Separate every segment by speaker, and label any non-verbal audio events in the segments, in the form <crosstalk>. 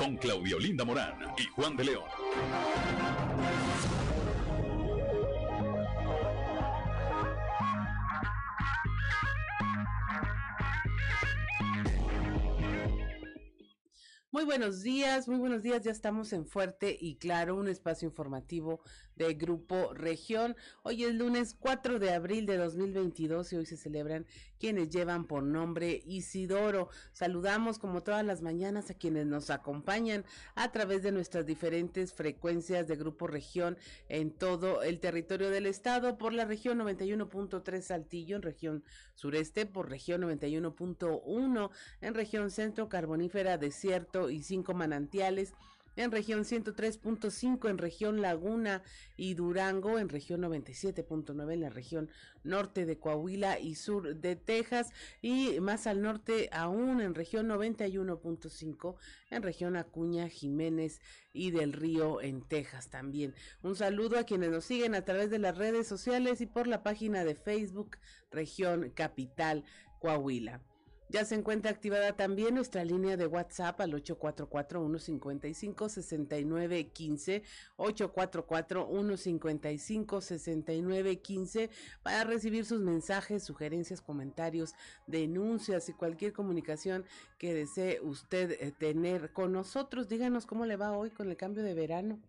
Speaker 1: con Claudio Linda Morán y Juan de León.
Speaker 2: Muy buenos días, muy buenos días. Ya estamos en Fuerte y Claro, un espacio informativo de Grupo Región. Hoy es lunes 4 de abril de 2022 y hoy se celebran quienes llevan por nombre Isidoro. Saludamos como todas las mañanas a quienes nos acompañan a través de nuestras diferentes frecuencias de Grupo Región en todo el territorio del estado por la región 91.3 Saltillo en región sureste, por región 91.1 en región centro carbonífera desierto y cinco manantiales en región 103.5 en región Laguna y Durango, en región 97.9 en la región norte de Coahuila y sur de Texas y más al norte aún en región 91.5 en región Acuña, Jiménez y del Río en Texas también. Un saludo a quienes nos siguen a través de las redes sociales y por la página de Facebook región Capital Coahuila. Ya se encuentra activada también nuestra línea de WhatsApp al 844-155-6915, 844-155-6915 para recibir sus mensajes, sugerencias, comentarios, denuncias y cualquier comunicación que desee usted eh, tener con nosotros. Díganos cómo le va hoy con el cambio de verano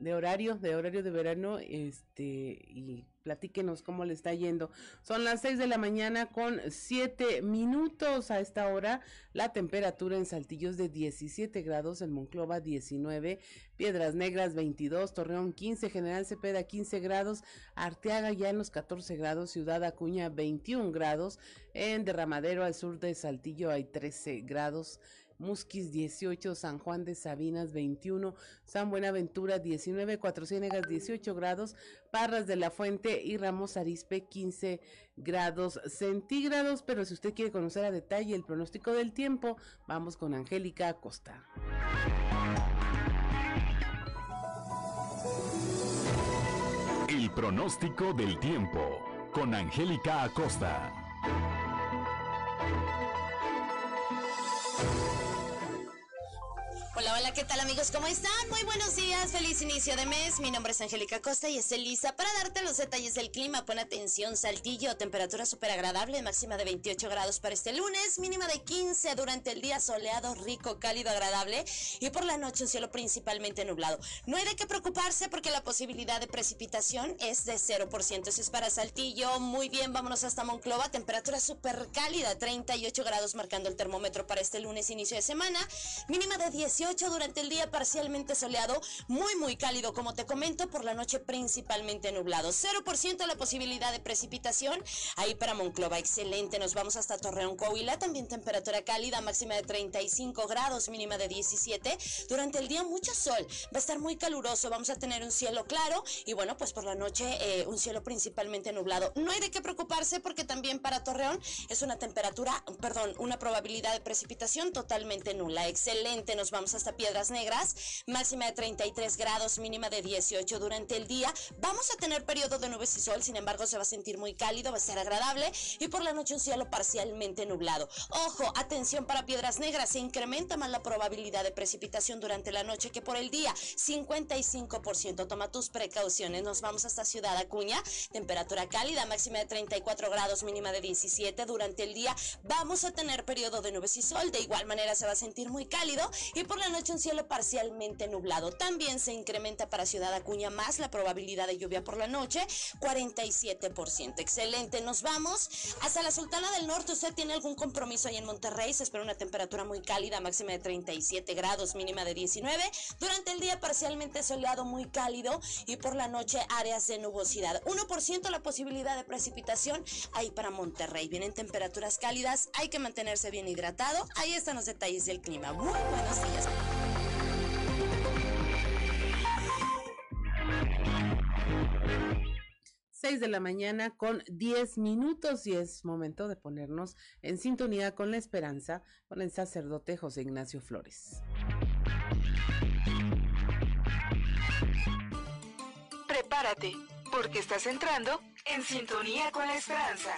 Speaker 2: de horario, de horario de verano, este, y platíquenos cómo le está yendo. Son las 6 de la mañana con 7 minutos a esta hora. La temperatura en Saltillo es de 17 grados, en Monclova 19, Piedras Negras 22, Torreón 15, General Cepeda 15 grados, Arteaga ya en los 14 grados, Ciudad Acuña 21 grados, en Derramadero al sur de Saltillo hay 13 grados. Musquis 18, San Juan de Sabinas 21, San Buenaventura 19, Cuatro Ciénegas 18 grados, Parras de la Fuente y Ramos Arispe 15 grados centígrados. Pero si usted quiere conocer a detalle el pronóstico del tiempo, vamos con Angélica Acosta.
Speaker 1: El pronóstico del tiempo con Angélica Acosta.
Speaker 3: Hola, hola, ¿qué tal amigos? ¿Cómo están? Muy buenos días, feliz inicio de mes. Mi nombre es Angélica Costa y es Elisa para darte los detalles del clima. Pon atención, Saltillo, temperatura súper agradable, máxima de 28 grados para este lunes, mínima de 15 durante el día soleado, rico, cálido, agradable y por la noche un cielo principalmente nublado. No hay de qué preocuparse porque la posibilidad de precipitación es de 0%. Eso es para Saltillo. Muy bien, vámonos hasta Monclova, temperatura súper cálida, 38 grados marcando el termómetro para este lunes, inicio de semana, mínima de 18 durante el día parcialmente soleado, muy muy cálido como te comento, por la noche principalmente nublado. 0% la posibilidad de precipitación ahí para Monclova, excelente. Nos vamos hasta Torreón, Coahuila, también temperatura cálida, máxima de 35 grados, mínima de 17. Durante el día mucho sol, va a estar muy caluroso, vamos a tener un cielo claro y bueno, pues por la noche eh, un cielo principalmente nublado. No hay de qué preocuparse porque también para Torreón es una temperatura, perdón, una probabilidad de precipitación totalmente nula. Excelente, nos vamos hasta Piedras Negras, máxima de 33 grados, mínima de 18 durante el día. Vamos a tener periodo de nubes y sol, sin embargo se va a sentir muy cálido, va a ser agradable y por la noche un cielo parcialmente nublado. Ojo, atención para Piedras Negras, se incrementa más la probabilidad de precipitación durante la noche que por el día, 55%. Toma tus precauciones. Nos vamos hasta Ciudad Acuña, temperatura cálida, máxima de 34 grados, mínima de 17 durante el día. Vamos a tener periodo de nubes y sol, de igual manera se va a sentir muy cálido y por la noche un cielo parcialmente nublado. También se incrementa para Ciudad Acuña más la probabilidad de lluvia por la noche, 47%. Excelente, nos vamos hasta la Sultana del Norte. ¿Usted tiene algún compromiso ahí en Monterrey? Se espera una temperatura muy cálida, máxima de 37 grados, mínima de 19. Durante el día parcialmente soleado, muy cálido y por la noche áreas de nubosidad. 1% la posibilidad de precipitación ahí para Monterrey. Vienen temperaturas cálidas, hay que mantenerse bien hidratado. Ahí están los detalles del clima. Muy buenos días.
Speaker 2: 6 de la mañana con 10 minutos y es momento de ponernos en sintonía con la esperanza con el sacerdote José Ignacio Flores.
Speaker 4: Prepárate, porque estás entrando en sintonía con la esperanza.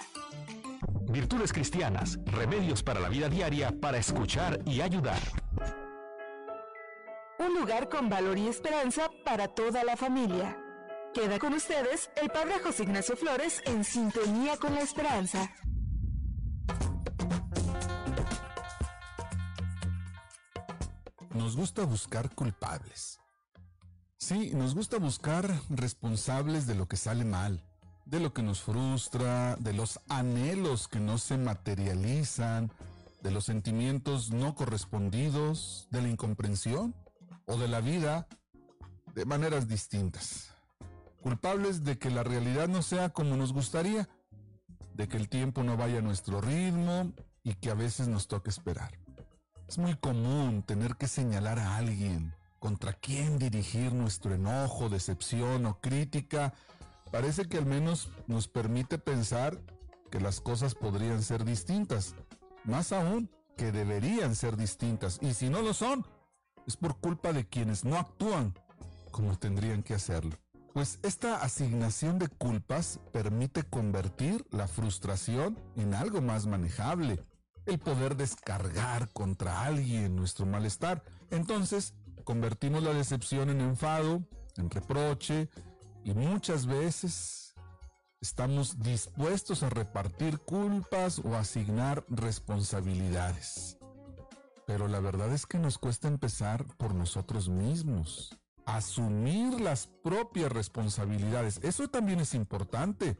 Speaker 1: Virtudes cristianas, remedios para la vida diaria para escuchar y ayudar.
Speaker 4: un lugar con valor y esperanza para toda la familia. Queda con ustedes el padre José Ignacio Flores en sintonía con la esperanza.
Speaker 5: Nos gusta buscar culpables. Sí, nos gusta buscar responsables de lo que sale mal, de lo que nos frustra, de los anhelos que no se materializan, de los sentimientos no correspondidos, de la incomprensión o de la vida de maneras distintas. Culpables de que la realidad no sea como nos gustaría, de que el tiempo no vaya a nuestro ritmo y que a veces nos toque esperar. Es muy común tener que señalar a alguien contra quien dirigir nuestro enojo, decepción o crítica. Parece que al menos nos permite pensar que las cosas podrían ser distintas. Más aún, que deberían ser distintas. Y si no lo son, es por culpa de quienes no actúan como tendrían que hacerlo. Pues esta asignación de culpas permite convertir la frustración en algo más manejable, el poder descargar contra alguien nuestro malestar. Entonces, convertimos la decepción en enfado, en reproche y muchas veces estamos dispuestos a repartir culpas o asignar responsabilidades. Pero la verdad es que nos cuesta empezar por nosotros mismos. Asumir las propias responsabilidades. Eso también es importante.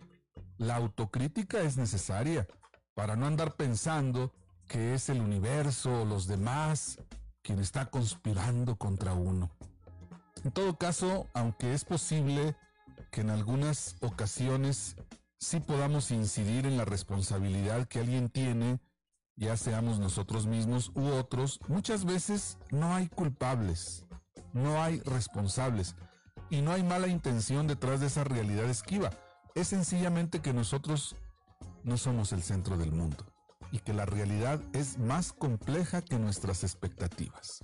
Speaker 5: La autocrítica es necesaria para no andar pensando que es el universo o los demás quien está conspirando contra uno. En todo caso, aunque es posible que en algunas ocasiones sí podamos incidir en la responsabilidad que alguien tiene, ya seamos nosotros mismos u otros, muchas veces no hay culpables, no hay responsables y no hay mala intención detrás de esa realidad esquiva. Es sencillamente que nosotros no somos el centro del mundo y que la realidad es más compleja que nuestras expectativas.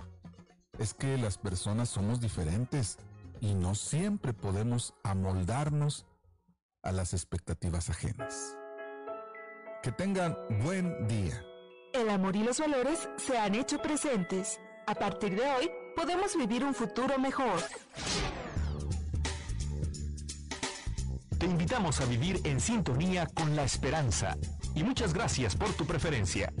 Speaker 5: Es que las personas somos diferentes y no siempre podemos amoldarnos a las expectativas ajenas. Que tengan buen día.
Speaker 4: El amor y los valores se han hecho presentes. A partir de hoy, podemos vivir un futuro mejor.
Speaker 1: Te invitamos a vivir en sintonía con la esperanza. Y muchas gracias por tu preferencia.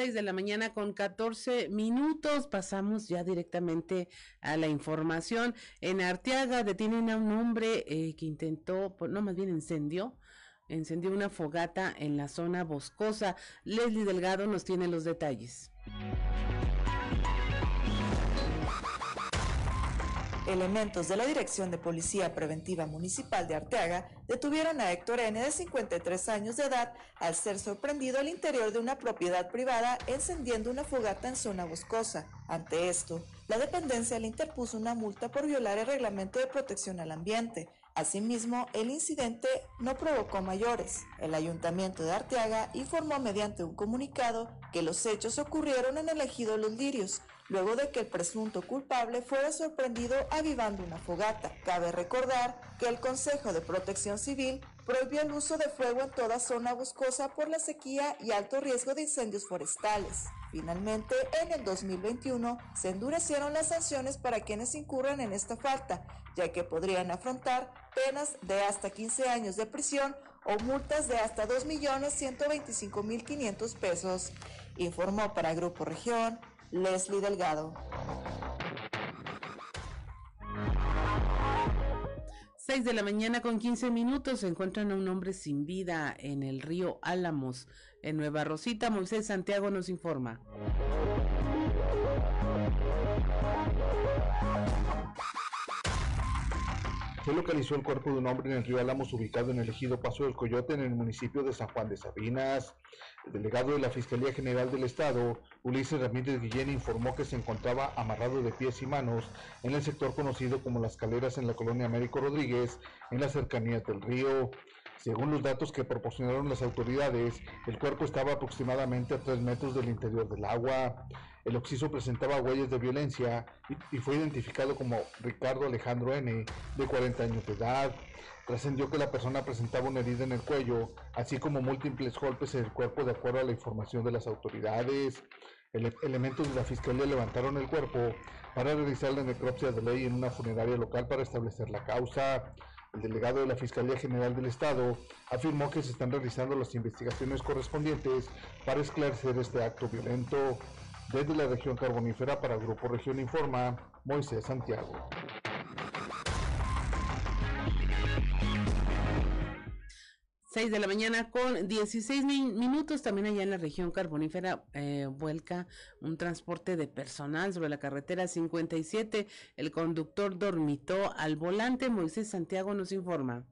Speaker 2: 6 de la mañana con 14 minutos. Pasamos ya directamente a la información. En Arteaga detienen a un hombre eh, que intentó, no más bien encendió, encendió una fogata en la zona boscosa. Leslie Delgado nos tiene los detalles.
Speaker 6: Elementos de la Dirección de Policía Preventiva Municipal de Arteaga detuvieron a Héctor N. de 53 años de edad al ser sorprendido al interior de una propiedad privada encendiendo una fogata en zona boscosa. Ante esto, la dependencia le interpuso una multa por violar el reglamento de protección al ambiente. Asimismo, el incidente no provocó mayores. El ayuntamiento de Arteaga informó mediante un comunicado que los hechos ocurrieron en el ejido Los Lirios, luego de que el presunto culpable fuera sorprendido avivando una fogata. Cabe recordar que el Consejo de Protección Civil prohibió el uso de fuego en toda zona boscosa por la sequía y alto riesgo de incendios forestales. Finalmente, en el 2021 se endurecieron las sanciones para quienes incurran en esta falta, ya que podrían afrontar penas de hasta 15 años de prisión o multas de hasta 2.125.500 pesos. Informó para Grupo Región Leslie Delgado.
Speaker 2: 6 de la mañana con 15 minutos se encuentran a un hombre sin vida en el río Álamos, en Nueva Rosita. Moisés Santiago nos informa.
Speaker 7: Localizó el cuerpo de un hombre en el río Álamos ubicado en el ejido Paso del Coyote en el municipio de San Juan de Sabinas. El delegado de la Fiscalía General del Estado, Ulises Ramírez Guillén, informó que se encontraba amarrado de pies y manos en el sector conocido como Las Caleras en la colonia Américo Rodríguez, en las cercanías del río. Según los datos que proporcionaron las autoridades, el cuerpo estaba aproximadamente a tres metros del interior del agua. El occiso presentaba huellas de violencia y, fue identificado como Ricardo Alejandro N., de 40 años de edad. Trascendió que la persona presentaba una herida en el cuello, así como múltiples golpes en el cuerpo de acuerdo a la información de las autoridades. elementos de la fiscalía levantaron el cuerpo para realizar la necropsia de ley en una funeraria local para establecer la causa. El delegado de la Fiscalía General del Estado afirmó que se están realizando las investigaciones correspondientes para esclarecer este acto violento. Desde la región carbonífera para el Grupo Región Informa, Moisés Santiago.
Speaker 2: 6 de la mañana con 16 minutos. También allá en la región carbonífera eh, vuelca un transporte de personal sobre la carretera 57. El conductor dormitó al volante. Moisés Santiago nos informa.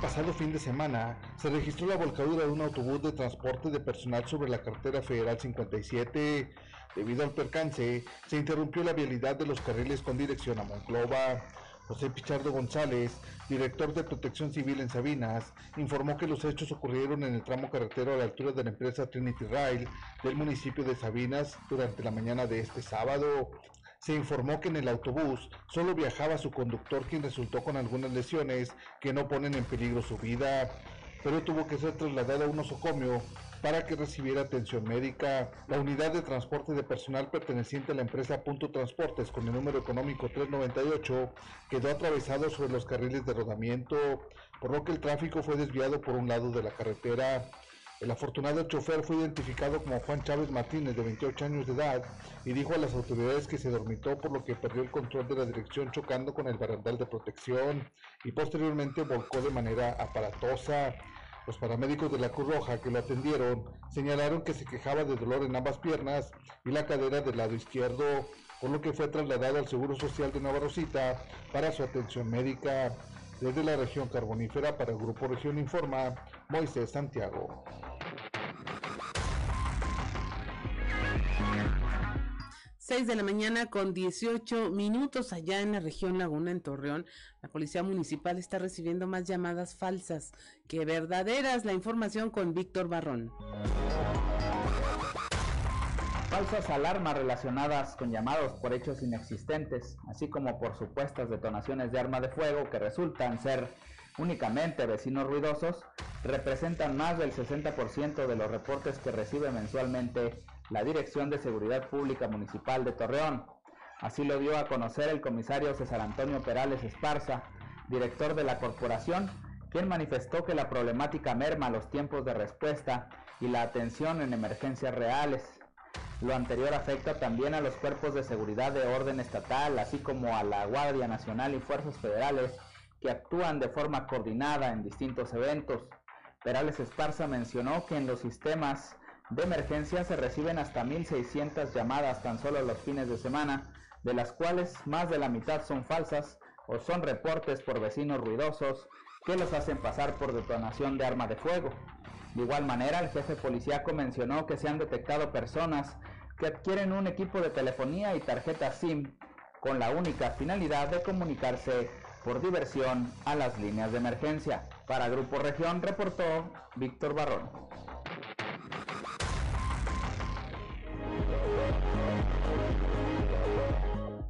Speaker 7: Pasado fin de semana se registró la volcadura de un autobús de transporte de personal sobre la carretera federal 57. Debido al percance, se interrumpió la vialidad de los carriles con dirección a Monclova. José Pichardo González, director de Protección Civil en Sabinas, informó que los hechos ocurrieron en el tramo carretero a la altura de la empresa Trinity Rail del municipio de Sabinas durante la mañana de este sábado. Se informó que en el autobús solo viajaba su conductor quien resultó con algunas lesiones que no ponen en peligro su vida, pero tuvo que ser trasladado a un osocomio para que recibiera atención médica. La unidad de transporte de personal perteneciente a la empresa Punto Transportes con el número económico 398 quedó atravesado sobre los carriles de rodamiento, por lo que el tráfico fue desviado por un lado de la carretera. El afortunado chofer fue identificado como Juan Chávez Martínez, de 28 años de edad, y dijo a las autoridades que se dormitó por lo que perdió el control de la dirección chocando con el barandal de protección y posteriormente volcó de manera aparatosa. Los paramédicos de la Cruz Roja que lo atendieron señalaron que se quejaba de dolor en ambas piernas y la cadera del lado izquierdo, por lo que fue trasladado al Seguro Social de Nueva Rosita para su atención médica. Desde la región carbonífera para el Grupo Región Informa, Moisés Santiago.
Speaker 2: 6 de la mañana con 18 minutos allá en la región Laguna, en Torreón. La policía municipal está recibiendo más llamadas falsas que verdaderas. La información con Víctor Barrón.
Speaker 8: Falsas alarmas relacionadas con llamados por hechos inexistentes, así como por supuestas detonaciones de arma de fuego que resultan ser únicamente vecinos ruidosos, representan más del 60% de los reportes que recibe mensualmente la Dirección de Seguridad Pública Municipal de Torreón. Así lo dio a conocer el comisario César Antonio Perales Esparza, director de la corporación, quien manifestó que la problemática merma los tiempos de respuesta y la atención en emergencias reales. Lo anterior afecta también a los cuerpos de seguridad de orden estatal, así como a la Guardia Nacional y fuerzas federales que actúan de forma coordinada en distintos eventos. Perales Esparza mencionó que en los sistemas de emergencia se reciben hasta 1.600 llamadas tan solo los fines de semana, de las cuales más de la mitad son falsas o son reportes por vecinos ruidosos que los hacen pasar por detonación de arma de fuego. De igual manera, el jefe policíaco mencionó que se han detectado personas que adquieren un equipo de telefonía y tarjeta SIM con la única finalidad de comunicarse por diversión a las líneas de emergencia. Para Grupo Región reportó Víctor Barrón.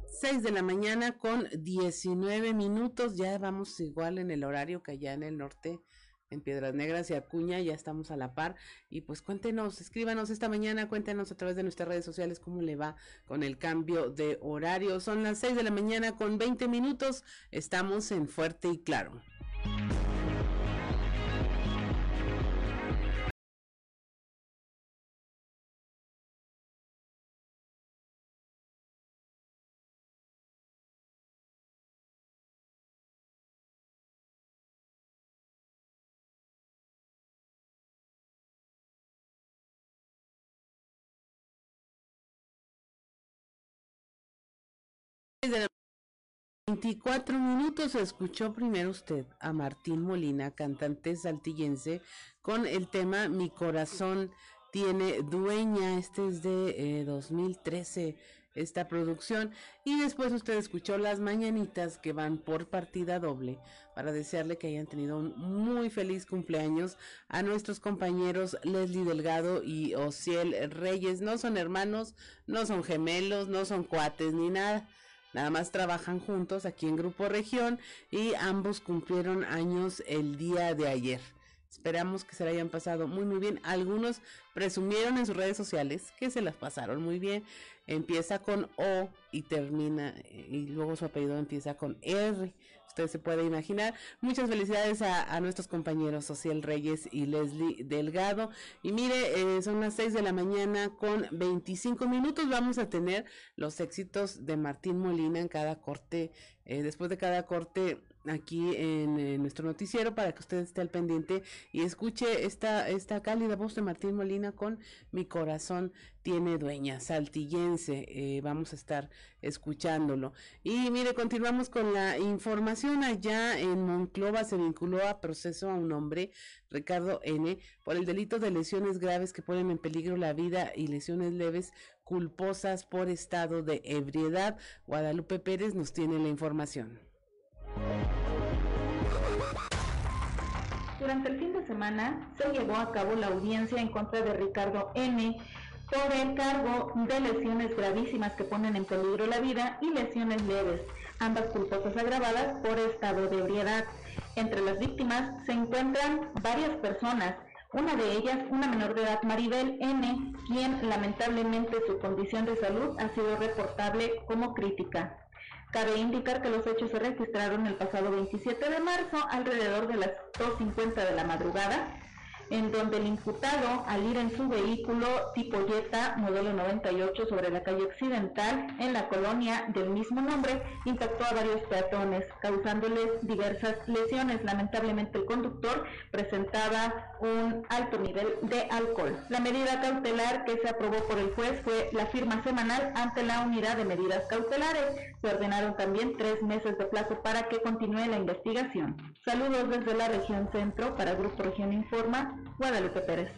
Speaker 2: 6 de la mañana con 19 minutos. Ya vamos igual en el horario que allá en el norte, en Piedras Negras y Acuña, ya estamos a la par. Y pues cuéntenos, escríbanos esta mañana, cuéntenos a través de nuestras redes sociales cómo le va con el cambio de horario. Son las 6 de la mañana con 20 minutos. Estamos en Fuerte y Claro. 24 minutos escuchó primero usted a Martín Molina, cantante saltillense, con el tema Mi corazón tiene dueña. Este es de 2013, eh, esta producción. Y después usted escuchó las mañanitas que van por partida doble para desearle que hayan tenido un muy feliz cumpleaños a nuestros compañeros Leslie Delgado y Ociel Reyes. No son hermanos, no son gemelos, no son cuates ni nada nada más trabajan juntos aquí en Grupo Región y ambos cumplieron años el día de ayer. Esperamos que se la hayan pasado muy muy bien. Algunos presumieron en sus redes sociales que se las pasaron muy bien. Empieza con O y termina y luego su apellido empieza con R se puede imaginar. Muchas felicidades a, nuestros compañeros Social Reyes y Leslie Delgado. Y mire, eh, son las 6 de la mañana con 25 minutos. Vamos a tener los éxitos de Martín Molina en cada corte. Eh, después de cada corte aquí en, nuestro noticiero para que usted esté al pendiente y escuche esta, esta cálida voz de Martín Molina con Mi corazón tiene dueña, saltillense. Eh, vamos a estar escuchándolo. Y mire, continuamos con la información. Allá en Monclova se vinculó a proceso a un hombre, Ricardo N., por el delito de lesiones graves que ponen en peligro la vida y lesiones leves culposas por estado de ebriedad. Guadalupe Pérez nos tiene la información.
Speaker 9: Durante el fin de semana se llevó a cabo la audiencia en contra de Ricardo N por el cargo de lesiones gravísimas que ponen en peligro la vida y lesiones leves, ambas culposas agravadas por estado de ebriedad. Entre las víctimas se encuentran varias personas, una de ellas una menor de edad Maribel N, quien lamentablemente su condición de salud ha sido reportable como crítica. Cabe indicar que los hechos se registraron el pasado 27 de marzo alrededor de las 2.50 de la madrugada en donde el imputado, al ir en su vehículo tipo Jetta modelo 98 sobre la calle Occidental, en la colonia del mismo nombre, impactó a varios peatones, causándoles diversas lesiones. Lamentablemente el conductor presentaba un alto nivel de alcohol. La medida cautelar que se aprobó por el juez fue la firma semanal ante la unidad de medidas cautelares. Se ordenaron también tres meses de plazo para que continúe la investigación. Saludos desde la región centro para Grupo Región Informa, Guadalupe Pérez.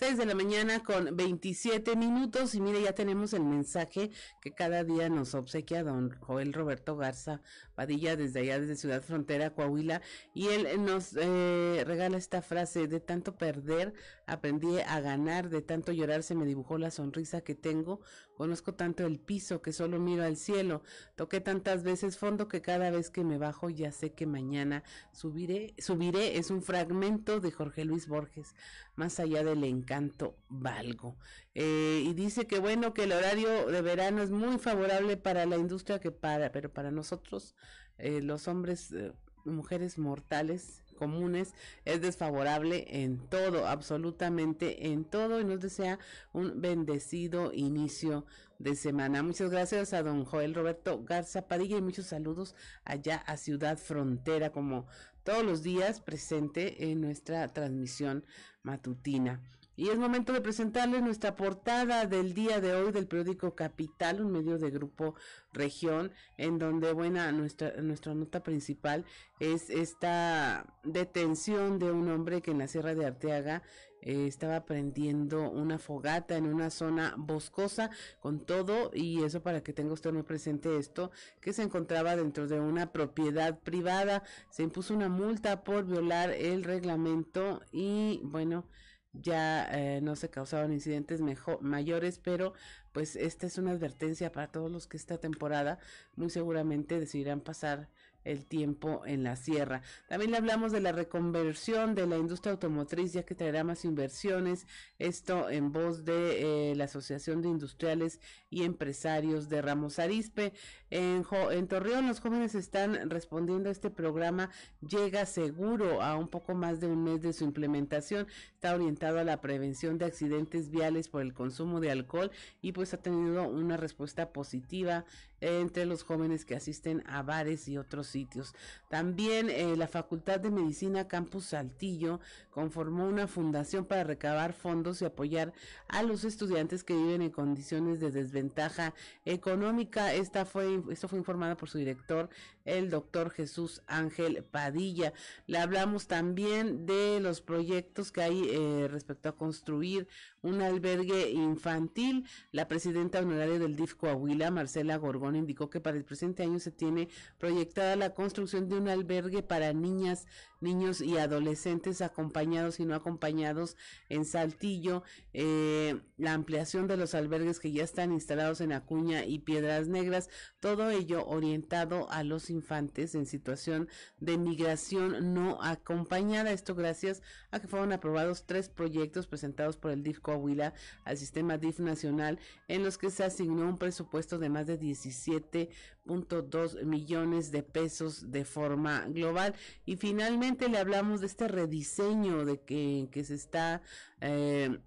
Speaker 2: 6 de la mañana con 27 minutos y mire ya tenemos el mensaje que cada día nos obsequia don Joel Roberto Garza Desde allá desde Ciudad Frontera Coahuila y él nos eh, regala esta frase de tanto perder aprendí a ganar de tanto llorar se me dibujó la sonrisa que tengo conozco tanto el piso que solo miro al cielo toqué tantas veces fondo que cada vez que me bajo ya sé que mañana subiré subiré es un fragmento de Jorge Luis Borges más allá del encanto valgo. Eh, y dice que bueno, que el horario de verano es muy favorable para la industria, que para, pero para nosotros, eh, los hombres, eh, mujeres mortales comunes, es desfavorable en todo, absolutamente en todo, y nos desea un bendecido inicio de semana. Muchas gracias a don Joel Roberto Garza Padilla y muchos saludos allá a Ciudad Frontera, como todos los días presente en nuestra transmisión matutina. Y es momento de presentarles nuestra portada del día de hoy del periódico Capital, un medio de grupo región, en donde, buena, nuestra, nuestra nota principal es esta detención de un hombre que en la Sierra de Arteaga eh, estaba prendiendo una fogata en una zona boscosa con todo y eso para que tenga usted muy presente esto que se encontraba dentro de una propiedad privada. Se impuso una multa por violar el reglamento y bueno ya eh, no se causaron incidentes mejor, mayores, pero pues esta es una advertencia para todos los que esta temporada muy seguramente decidirán pasar el tiempo en la sierra. También le hablamos de la reconversión de la industria automotriz, ya que traerá más inversiones. Esto en voz de eh, la Asociación de Industriales y Empresarios de Ramos Arispe. En, Torreón, los jóvenes están respondiendo a este programa. Llega seguro a un poco más de un mes de su implementación. Está orientado a la prevención de accidentes viales por el consumo de alcohol y pues ha tenido una respuesta positiva entre los jóvenes que asisten a bares y otros sitios. También eh, la Facultad de Medicina Campus Saltillo conformó una fundación para recabar fondos y apoyar a los estudiantes que viven en condiciones de desventaja económica. Esta fue, esto fue informado por su director, el doctor Jesús Ángel Padilla. Le hablamos también de los proyectos que hay eh, respecto a construir un albergue infantil. La presidenta honoraria del DIF Coahuila, Marcela Gorgón, indicó que para el presente año se tiene proyectada la construcción de un albergue para niñas, niños y adolescentes acompañados y no acompañados en Saltillo, eh, la ampliación de los albergues que ya están instalados en Acuña y Piedras Negras, todo ello orientado a los infantes en situación de migración no acompañada. Esto gracias a que fueron aprobados tres proyectos presentados por el DIF Coahuila al sistema DIF nacional en los que se asignó un presupuesto de más de 17.2 millones de pesos de forma global. Y finalmente le hablamos de este rediseño de que, que se está eh,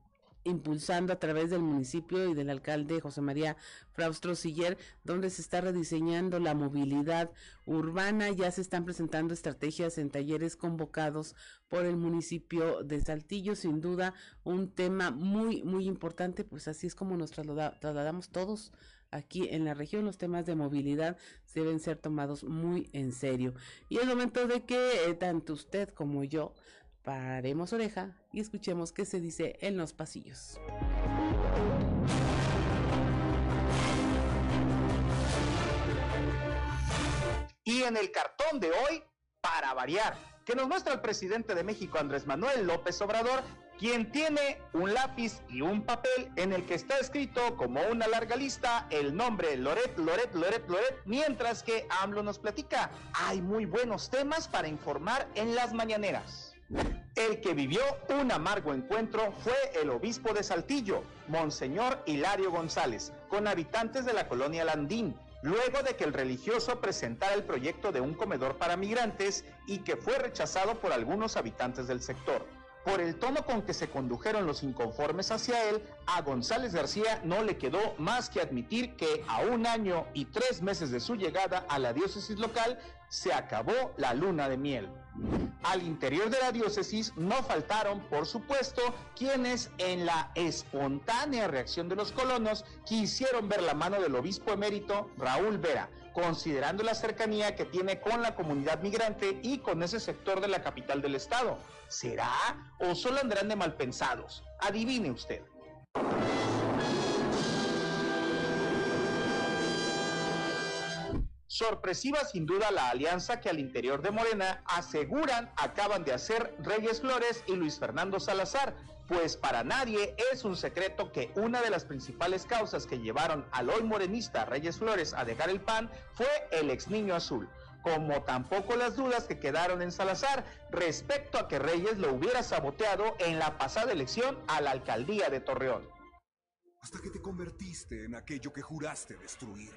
Speaker 2: impulsando a través del municipio y del alcalde José María Fraustro Siller, donde se está rediseñando la movilidad urbana. Ya se están presentando estrategias en talleres convocados por el municipio de Saltillo. Sin duda, un tema muy, muy importante, pues así es como nos trasladamos todos aquí en la región los temas de movilidad deben ser tomados muy en serio. Y es momento de que eh, tanto usted como yo paremos oreja y escuchemos qué se dice en los pasillos.
Speaker 10: Y en el cartón de hoy, para variar, que nos muestra el presidente de México, Andrés Manuel López Obrador, quien tiene un lápiz y un papel en el que está escrito como una larga lista el nombre Loret, Loret, Loret, Loret, mientras que AMLO nos platica. Hay muy buenos temas para informar en las mañaneras. El que vivió un amargo encuentro fue el obispo de Saltillo, Monseñor Hilario González, con habitantes de la colonia Landín, luego de que el religioso presentara el proyecto de un comedor para migrantes y que fue rechazado por algunos habitantes del sector. Por el tono con que se condujeron los inconformes hacia él, a González García no le quedó más que admitir que a un año y tres meses de su llegada a la diócesis local se acabó la luna de miel. Al interior de la diócesis no faltaron, por supuesto, quienes en la espontánea reacción de los colonos quisieron ver la mano del obispo emérito Raúl Vera, considerando la cercanía que tiene con la comunidad migrante y con ese sector de la capital del estado. ¿Será o solo andarán de malpensados? Adivine usted. Sorpresiva sin duda la alianza que al interior de Morena aseguran acaban de hacer Reyes Flores y Luis Fernando Salazar, pues para nadie es un secreto que una de las principales causas que llevaron al hoy morenista Reyes Flores a dejar el PAN fue el ex niño azul como tampoco las dudas que quedaron en Salazar respecto a que Reyes lo hubiera saboteado en la pasada elección a la alcaldía de Torreón.
Speaker 11: Hasta que te convertiste en aquello que juraste destruir.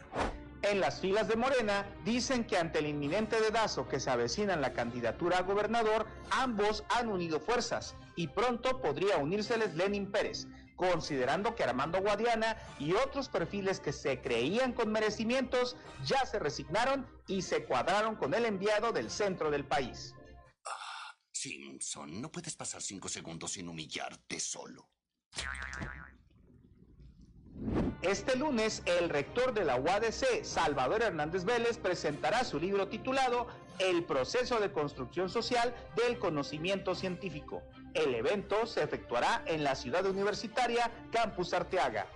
Speaker 10: En las filas de Morena dicen que ante el inminente dedazo que se avecina en la candidatura a gobernador, ambos han unido fuerzas y pronto podría unírseles Lenin Pérez, considerando que Armando Guadiana y otros perfiles que se creían con merecimientos ya se resignaron y se cuadraron con el enviado del centro del país.
Speaker 12: Ah, Simpson, no puedes pasar cinco segundos sin humillarte solo.
Speaker 10: Este lunes, el rector de la UADC, Salvador Hernández Vélez, presentará su libro titulado El proceso de construcción social del conocimiento científico. El evento se efectuará en la ciudad universitaria Campus Arteaga.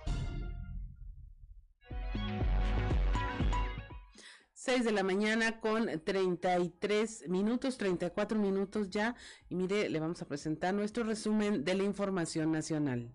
Speaker 2: 6 de la mañana con 33 minutos, 34 minutos ya. Y mire, le vamos a presentar nuestro resumen de la información nacional.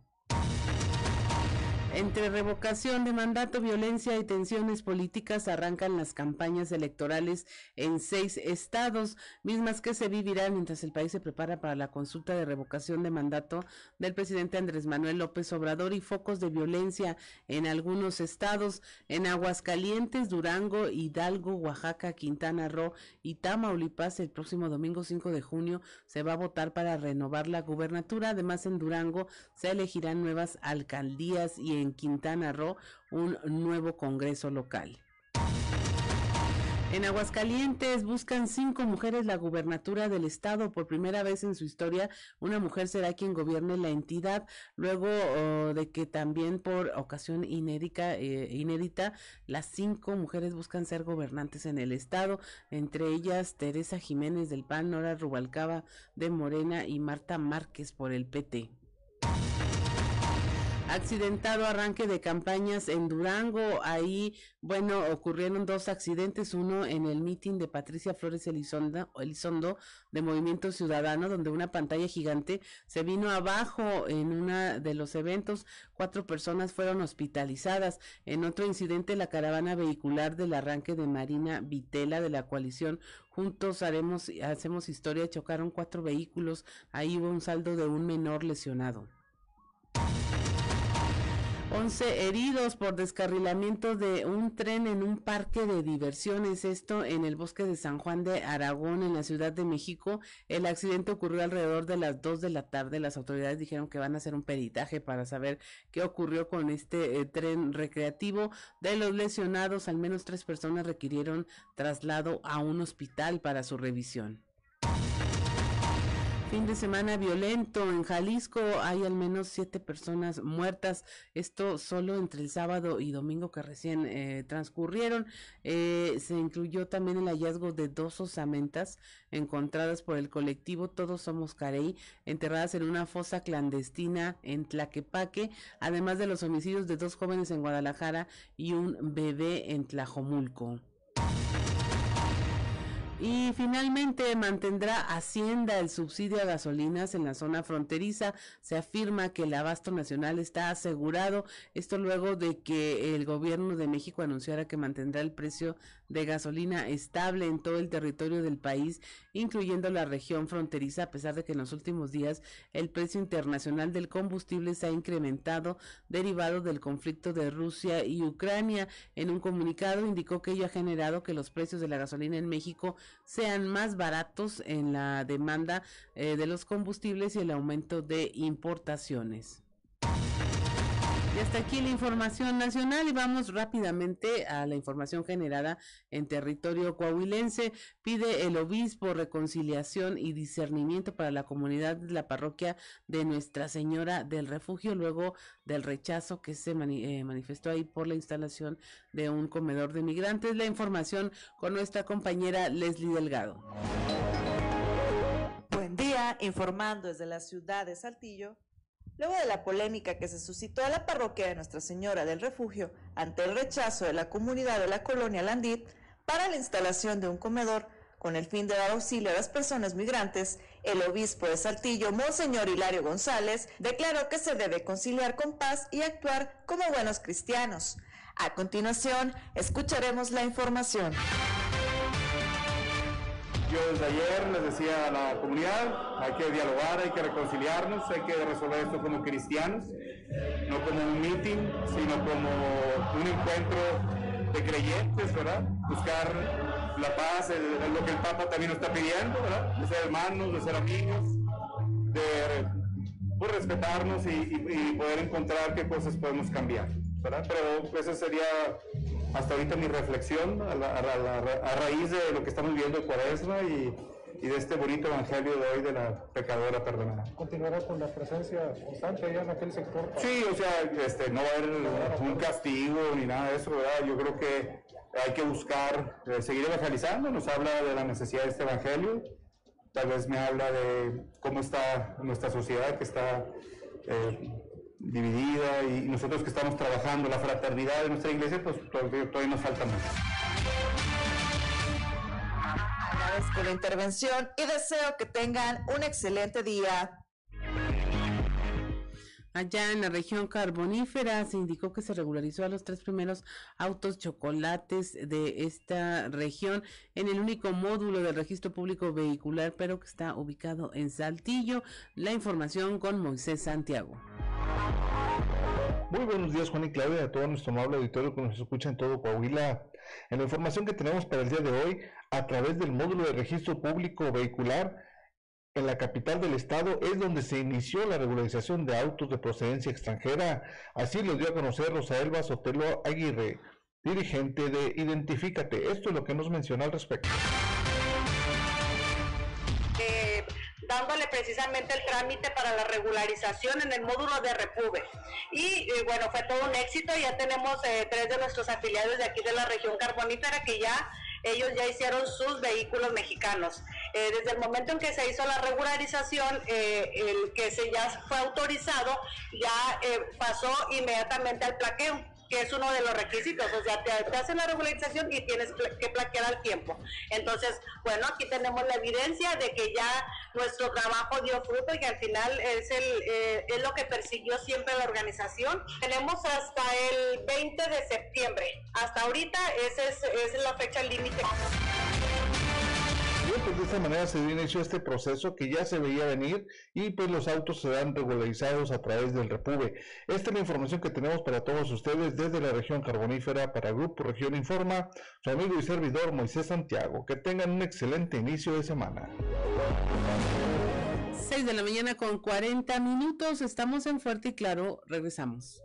Speaker 2: Entre revocación de mandato, violencia y tensiones políticas arrancan las campañas electorales en seis estados, mismas que se vivirán mientras el país se prepara para la consulta de revocación de mandato del presidente Andrés Manuel López Obrador y focos de violencia en algunos estados, en Aguascalientes, Durango, Hidalgo, Oaxaca, Quintana Roo y Tamaulipas. El próximo domingo 5 de junio se va a votar para renovar la gubernatura. Además, en Durango se elegirán nuevas alcaldías y en en Quintana Roo un nuevo Congreso local. En Aguascalientes buscan cinco mujeres la gubernatura del estado. Por primera vez en su historia, una mujer será quien gobierne la entidad, luego oh, de que también por ocasión inédita, eh, inédita, las cinco mujeres buscan ser gobernantes en el estado, entre ellas Teresa Jiménez del PAN, Nora Rubalcaba de Morena y Marta Márquez por el PT. Accidentado arranque de campañas en Durango. Ahí, bueno, ocurrieron dos accidentes. Uno en el mitin de Patricia Flores Elizondo, Elizondo de Movimiento Ciudadano, donde una pantalla gigante se vino abajo en uno de los eventos. Cuatro personas fueron hospitalizadas. En otro incidente, la caravana vehicular del arranque de Marina Vitela de la coalición Juntos haremos, hacemos historia. Chocaron cuatro vehículos. Ahí hubo un saldo de un menor lesionado. 11 heridos por descarrilamiento de un tren en un parque de diversiones. Esto en el bosque de San Juan de Aragón, en la Ciudad de México. El accidente ocurrió alrededor de las 2 de la tarde. Las autoridades dijeron que van a hacer un peritaje para saber qué ocurrió con este eh, tren recreativo. De los lesionados, al menos tres personas requirieron traslado a un hospital para su revisión. Fin de semana violento en Jalisco. Hay al menos siete personas muertas. Esto solo entre el sábado y domingo que recién eh, transcurrieron. Eh, se incluyó también el hallazgo de dos osamentas encontradas por el colectivo Todos Somos Carey, enterradas en una fosa clandestina en Tlaquepaque, además de los homicidios de dos jóvenes en Guadalajara y un bebé en Tlajomulco. Y finalmente mantendrá Hacienda el subsidio a gasolinas en la zona fronteriza. Se afirma que el abasto nacional está asegurado. Esto luego de que el gobierno de México anunciara que mantendrá el precio de gasolina estable en todo el territorio del país, incluyendo la región fronteriza, a pesar de que en los últimos días el precio internacional del combustible se ha incrementado derivado del conflicto de Rusia y Ucrania. En un comunicado indicó que ello ha generado que los precios de la gasolina en México sean más baratos en la demanda eh, de los combustibles y el aumento de importaciones. Y hasta aquí la información nacional y vamos rápidamente a la información generada en territorio coahuilense. Pide el obispo reconciliación y discernimiento para la comunidad de la parroquia de Nuestra Señora del Refugio luego del rechazo que se eh, manifestó ahí por la instalación de un comedor de migrantes. La información con nuestra compañera Leslie Delgado.
Speaker 6: Buen día, informando desde la ciudad de Saltillo. Luego de la polémica que se suscitó a la parroquia de Nuestra Señora del Refugio ante el rechazo de la comunidad de la colonia Landit para la instalación de un comedor con el fin de dar auxilio a las personas migrantes, el obispo de Saltillo, Monseñor Hilario González, declaró que se debe conciliar con paz y actuar como buenos cristianos. A continuación, escucharemos la información.
Speaker 13: Yo desde ayer les decía a la comunidad, hay que dialogar, hay que reconciliarnos, hay que resolver esto como cristianos, no como un meeting, sino como un encuentro de creyentes, ¿verdad? Buscar la paz, es lo que el Papa también nos está pidiendo, ¿verdad? De ser hermanos, de ser amigos, de pues, respetarnos y, poder encontrar qué cosas podemos cambiar, ¿verdad? Pero esa sería hasta ahorita mi reflexión a, raíz de lo que estamos viendo en Cuaresma y, y, de este bonito evangelio de hoy de la pecadora perdonada.
Speaker 14: ¿Continuará con la presencia constante allá en aquel sector?
Speaker 13: Sí, o sea, este, no va a haber un castigo ni nada de eso, ¿verdad? Yo creo que hay que buscar eh, seguir evangelizando, nos habla de la necesidad de este evangelio, tal vez me habla de cómo está nuestra sociedad que está... Eh, dividida y nosotros que estamos trabajando la fraternidad de nuestra iglesia, pues todavía, nos falta mucho.
Speaker 6: Agradezco la intervención y deseo que tengan un excelente día.
Speaker 2: Allá en la región carbonífera se indicó que se regularizó a los tres primeros autos chocolates de esta región en el único módulo del registro público vehicular, pero que está ubicado en Saltillo. La información con Moisés Santiago.
Speaker 7: Muy buenos días Juan y Claudia, a todo nuestro amable auditorio que nos escucha en todo Coahuila. En la información que tenemos para el día de hoy, a través del módulo de registro público vehicular, en la capital del estado es donde se inició la regularización de autos de procedencia extranjera. Así lo dio a conocer Rosaelba Sotelo Aguirre, dirigente de Identifícate. Esto es lo que nos menciona al respecto
Speaker 15: dándole precisamente el trámite para la regularización en el módulo de Repube. Y, bueno, fue todo un éxito, ya tenemos eh, tres de nuestros afiliados de aquí de la región carbonífera que ya ellos ya hicieron sus vehículos mexicanos. Eh, desde el momento en que se hizo la regularización, eh, el que se ya fue autorizado, ya eh, pasó inmediatamente al plaqueo que es uno de los requisitos, o sea, te, hacen la regularización y tienes que plaquear al tiempo. Entonces, bueno, aquí tenemos la evidencia de que ya nuestro trabajo dio fruto y que al final es, el, es lo que persiguió siempre la organización. Tenemos hasta el 20 de septiembre. Hasta ahorita esa es, es la fecha límite.
Speaker 7: Pues de esta manera se dio inicio este proceso que ya se veía venir y pues los autos serán regularizados a través del Repube. Esta es la información que tenemos para todos ustedes desde la región carbonífera para Grupo Región Informa, su amigo y servidor Moisés Santiago. Que tengan un excelente inicio de semana.
Speaker 2: 6 de la mañana con 40 minutos, estamos en Fuerte y Claro, regresamos.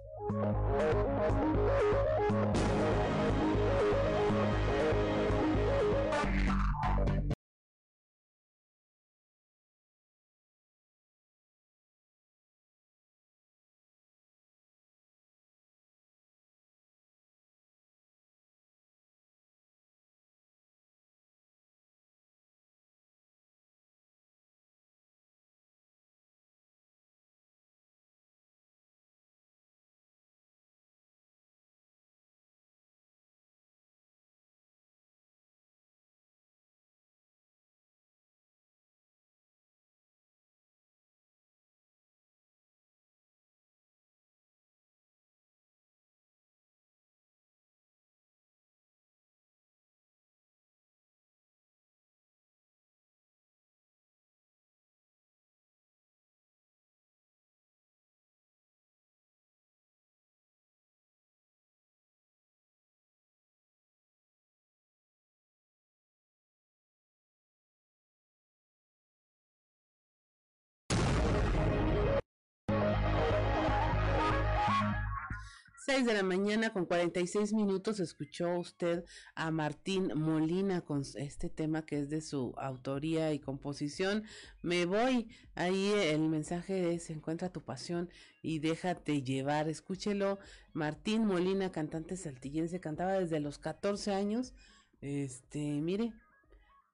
Speaker 2: 6 de la mañana con 46 minutos escuchó usted a Martín Molina con este tema que es de su autoría y composición. Me voy, ahí el mensaje es encuentra tu pasión y déjate llevar. Escúchelo, Martín Molina, cantante saltillense, cantaba desde los 14 años. Este, mire,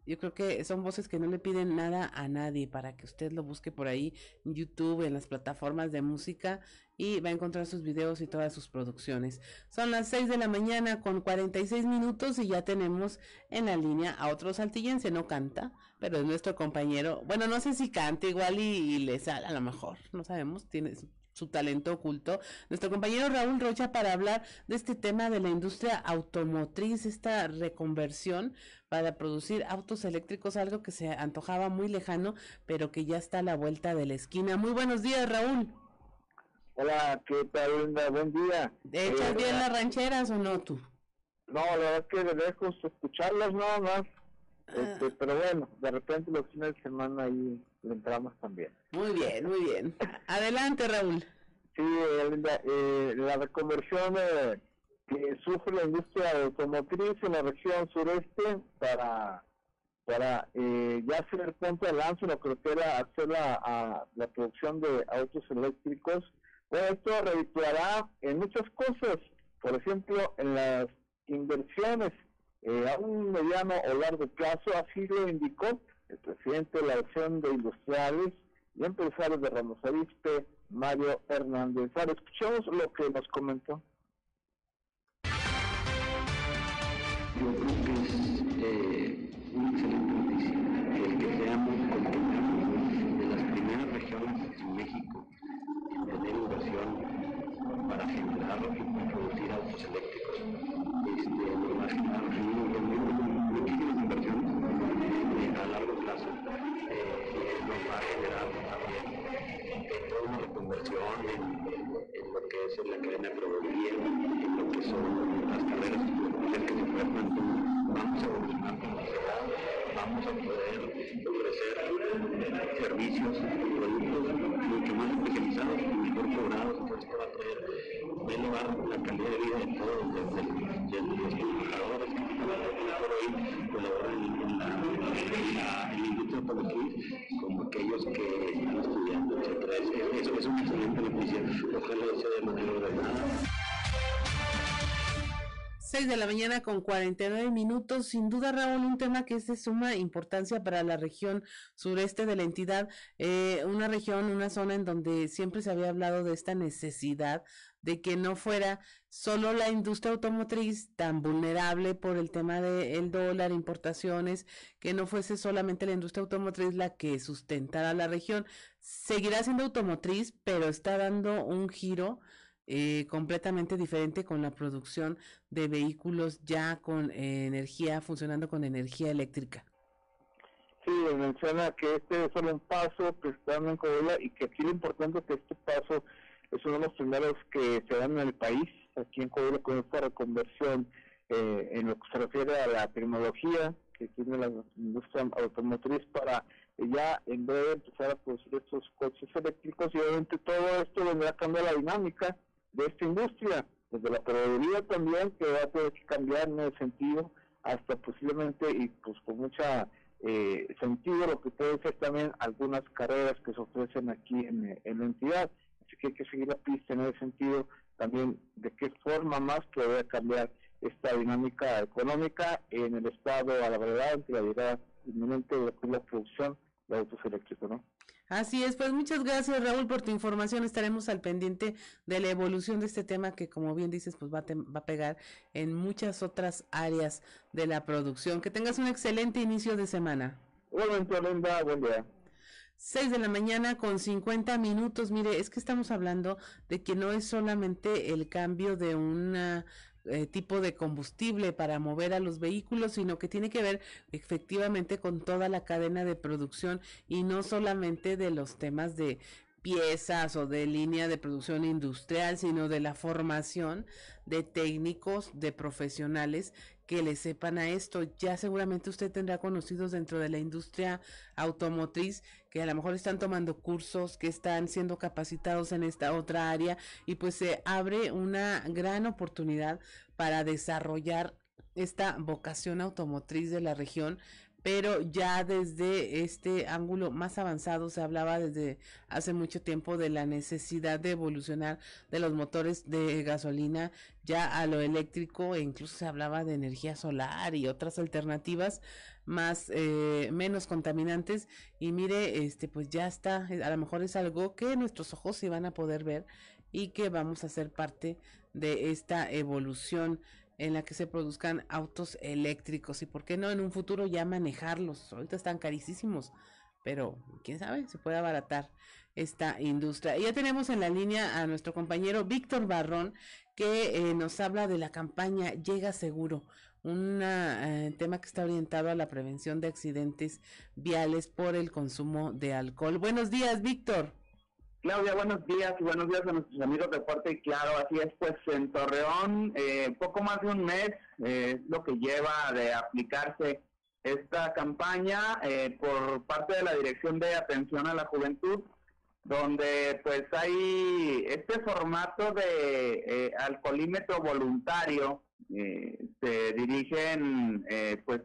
Speaker 2: yo creo que son voces que no le piden nada a nadie para que usted lo busque por ahí en YouTube, en las plataformas de música y va a encontrar sus videos y todas sus producciones. Son las 6 de la mañana con 46 minutos y ya tenemos en la línea a otro saltillense, no canta, pero es nuestro compañero. Bueno, no sé si canta igual y, le sale, a lo mejor, no sabemos, tiene su talento oculto. Nuestro compañero Raúl Rocha para hablar de este tema de la industria automotriz, esta reconversión para producir autos eléctricos, algo que se antojaba muy lejano, pero que ya está a la vuelta de la esquina. Muy buenos días, Raúl.
Speaker 16: Hola, ¿qué tal? Buen día.
Speaker 2: ¿Echas bien
Speaker 16: Eh,
Speaker 2: las rancheras o no tú?
Speaker 16: No, la verdad es que de lejos escucharlas nada más.
Speaker 2: Ah.
Speaker 16: Este, pero bueno, de repente los fines de semana ahí le entramos también.
Speaker 2: Muy bien, muy bien. Adelante, Raúl.
Speaker 16: Sí, Linda, eh, la reconversión eh, que sufre la industria automotriz en la región sureste para para eh, ya hacer punto de lanza en lo que era hacer la, a, la producción de autos eléctricos. Esto redituará en muchas cosas, por ejemplo, en las inversiones eh, a un mediano o largo plazo, así lo indicó el presidente de la Asociación de Industriales y Empresarios de Ramos Arizpe, Mario Hernández. Ahora escuchemos lo que nos comentó.
Speaker 17: Yo creo que es eh, una excelente noticia el que seamos, contemplamos de las primeras regiones en México en tener inversión para generar y producir autos eléctricos. Este, va a generar muchísimas inversiones eh, a largo plazo. Eh, nos va a generar también eh, toda una reconversión en, en lo que es la cadena de proveeduría, en lo que son las carreras que se forman. Vamos a evolucionar como sociedad, vamos a poder ofrecer servicios y productos mucho más especializados y mejor cobrados. Entonces, esto va a traer, a elevar la calidad de vida de todos, desde, desde los trabajadores que por hoy colaboran en la, en en la industria automotriz, como aquellos que están estudiando, etcétera. Es, es, es una excelente noticia. Ojalá sea de manera ordenada.
Speaker 2: 6 de la mañana con 49 minutos. Sin duda, Raúl, un tema que es de suma importancia para la región sureste de la entidad. Eh, una región, una zona en donde siempre se había hablado de esta necesidad de que no fuera solo la industria automotriz tan vulnerable por el tema del dólar, importaciones, que no fuese solamente la industria automotriz la que sustentara la región. Seguirá siendo automotriz, pero está dando un giro eh, completamente diferente con la producción de vehículos ya con eh, energía, funcionando con energía eléctrica.
Speaker 16: Sí, menciona que este es solo un paso que está en Coahuila y que aquí lo importante es que este paso es uno de los primeros que se dan en el país, aquí en Coahuila con esta reconversión eh, en lo que se refiere a la tecnología que tiene la industria automotriz para ya en breve empezar a producir estos coches eléctricos y obviamente todo esto vendrá a cambiar la dinámica de esta industria, desde la proveeduría también, que va a tener que cambiar en ese sentido, hasta posiblemente, y pues con mucha eh, sentido, lo que puede ser también algunas carreras que se ofrecen aquí en, la entidad. Así que hay que seguir la pista en ese sentido, también de qué forma más puede cambiar esta dinámica económica en el estado a la verdad, ante la llegada inminente de la producción de autos eléctricos, ¿no?
Speaker 2: Así es, pues muchas gracias Raúl por tu información. Estaremos al pendiente de la evolución de este tema que como bien dices, pues va a, va a pegar en muchas otras áreas de la producción. Que tengas un excelente inicio de semana.
Speaker 16: Buen día.
Speaker 2: 6 de la mañana con 50 minutos. Mire, es que estamos hablando de que no es solamente el cambio de una eh, tipo de combustible para mover a los vehículos, sino que tiene que ver efectivamente con toda la cadena de producción y no solamente de los temas de piezas o de línea de producción industrial, sino de la formación de técnicos, de profesionales que le sepan a esto. Ya seguramente usted tendrá conocidos dentro de la industria automotriz que a lo mejor están tomando cursos, que están siendo capacitados en esta otra área y pues se abre una gran oportunidad para desarrollar esta vocación automotriz de la región pero ya desde este ángulo más avanzado se hablaba desde hace mucho tiempo de la necesidad de evolucionar de los motores de gasolina ya a lo eléctrico e incluso se hablaba de energía solar y otras alternativas más eh, menos contaminantes. Y mire este pues ya está a lo mejor es algo que nuestros ojos se van a poder ver y que vamos a ser parte de esta evolución en la que se produzcan autos eléctricos y por qué no en un futuro ya manejarlos. Ahorita están carísimos, pero quién sabe, se puede abaratar esta industria. Y ya tenemos en la línea a nuestro compañero Víctor Barrón que eh, nos habla de la campaña Llega Seguro, un eh, tema que está orientado a la prevención de accidentes viales por el consumo de alcohol. Buenos días, Víctor.
Speaker 18: Claudia, buenos días y buenos días a nuestros amigos de Fuerte y Claro. Así es, pues en Torreón, eh, poco más de un mes eh, es lo que lleva de aplicarse esta campaña eh, por parte de la Dirección de Atención a la Juventud, donde pues hay este formato de alcoholímetro voluntario. se dirigen pues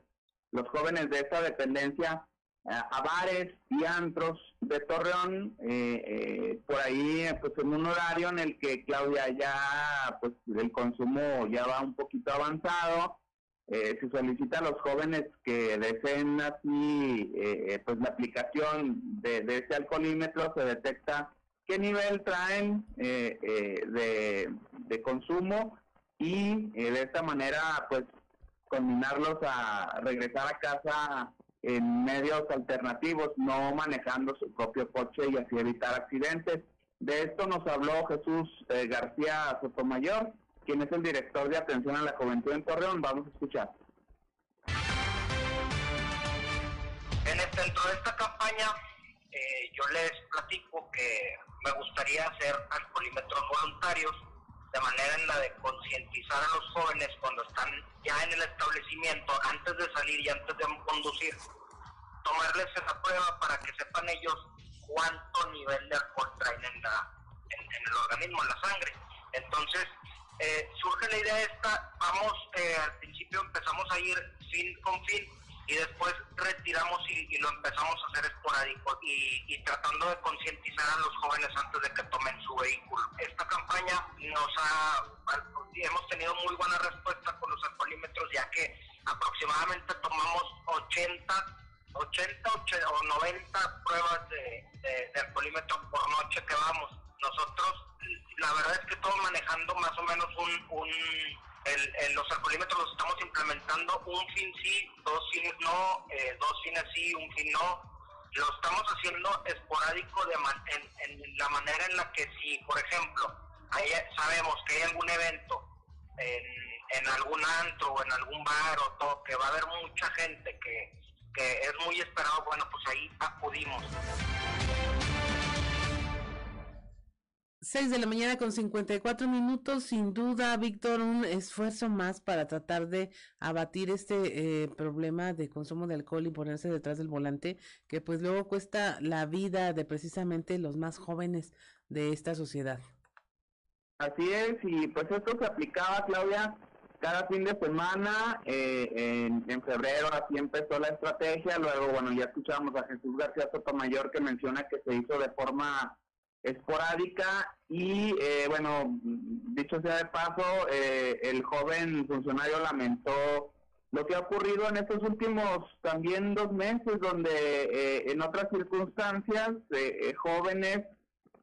Speaker 18: los jóvenes de esta dependencia a bares y antros de Torreón, eh, eh, por ahí pues en un horario en el que Claudia ya pues el consumo ya va un poquito avanzado, eh, se solicita a los jóvenes que deseen así pues la aplicación de, de, ese alcoholímetro, se detecta qué nivel traen de, de consumo y de esta manera pues combinarlos a regresar a casa en medios alternativos, no manejando su propio coche y así evitar accidentes. De esto nos habló Jesús eh, García Sotomayor, quien es el director de atención a la juventud en Torreón. Vamos a escuchar.
Speaker 19: En el centro de esta campaña, eh, yo les platico que me gustaría hacer alcoholímetros voluntarios de manera en la de concientizar a los jóvenes cuando están ya en el establecimiento, antes de salir y antes de conducir, tomarles esa prueba para que sepan ellos cuánto nivel de alcohol traen en, la, en, el organismo, en la sangre. Entonces, eh, surge la idea esta, vamos, eh, al principio empezamos a ir fin con fin y después retiramos y, lo empezamos a hacer esporádico y, y tratando de concientizar a los jóvenes antes de que tomen su vehículo. Esta campaña nos ha, hemos tenido muy buena respuesta con los alcoholímetros ya que aproximadamente tomamos 80 80, o 90 pruebas de, de, alcoholímetro por noche que vamos. Nosotros, la verdad es que estamos manejando más o menos un, un el, los alcoholímetros los estamos implementando un fin sí, dos fines no, eh, dos fines sí, un fin no. Lo estamos haciendo esporádico de en, la manera en la que si, por ejemplo, sabemos que hay algún evento en, en algún antro o en algún bar o todo, que va a haber mucha gente que, que es muy esperado, bueno, pues ahí acudimos.
Speaker 2: 6 de la mañana con 54 minutos, sin duda, Víctor, un esfuerzo más para tratar de abatir este eh, problema de consumo de alcohol y ponerse detrás del volante, que pues luego cuesta la vida de precisamente los más jóvenes de esta sociedad.
Speaker 18: Así es, y pues esto se aplicaba, Claudia, cada fin de semana, eh, en, febrero así empezó la estrategia, luego bueno ya escuchábamos a Jesús García Sotomayor que menciona que se hizo de forma esporádica y eh, bueno, dicho sea de paso, eh, el joven funcionario lamentó lo que ha ocurrido en estos últimos también dos meses, donde en otras circunstancias jóvenes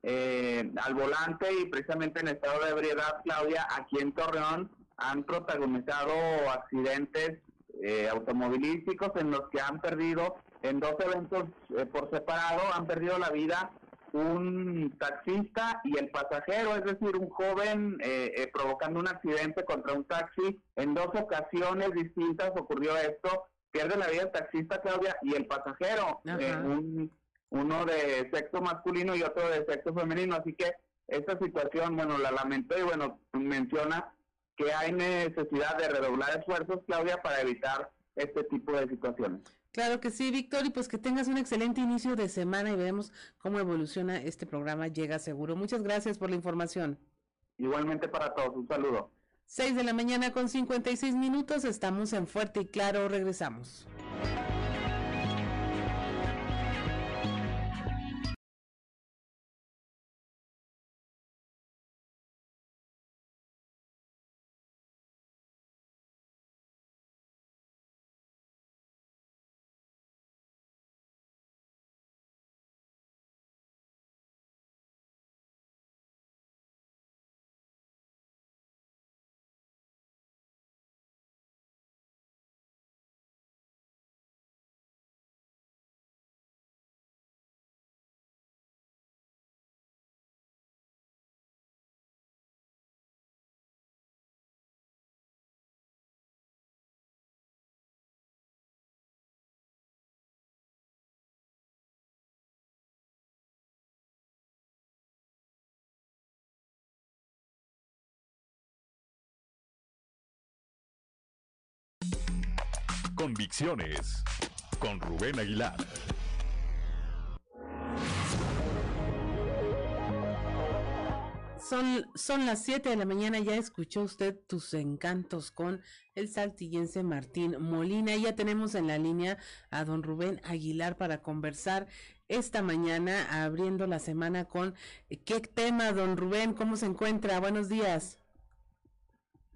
Speaker 18: al volante y precisamente en estado de ebriedad, Claudia, aquí en Torreón, han protagonizado accidentes eh, automovilísticos en los que han perdido, en dos eventos eh, por separado, han perdido la vida un taxista y el pasajero, es decir, un joven eh, provocando un accidente contra un taxi. En dos ocasiones distintas ocurrió esto, pierde la vida el taxista Claudia y el pasajero, uno de sexo masculino y otro de sexo femenino. Así que esta situación, bueno, la lamentó y bueno, menciona que hay necesidad de redoblar esfuerzos, Claudia, para evitar este tipo de situaciones.
Speaker 2: Claro que sí, Víctor, y pues que tengas un excelente inicio de semana y veremos cómo evoluciona este programa Llega Seguro. Muchas gracias por la información.
Speaker 18: Igualmente para todos, un saludo.
Speaker 2: 6 de la mañana con 56 minutos, estamos en Fuerte y Claro, regresamos.
Speaker 1: Convicciones con Rubén Aguilar.
Speaker 2: Son, son las 7 de la mañana, ya escuchó usted tus encantos con el saltillense Martín Molina. Ya tenemos en la línea a don Rubén Aguilar para conversar esta mañana, abriendo la semana con qué tema, don Rubén, ¿cómo se encuentra? Buenos días.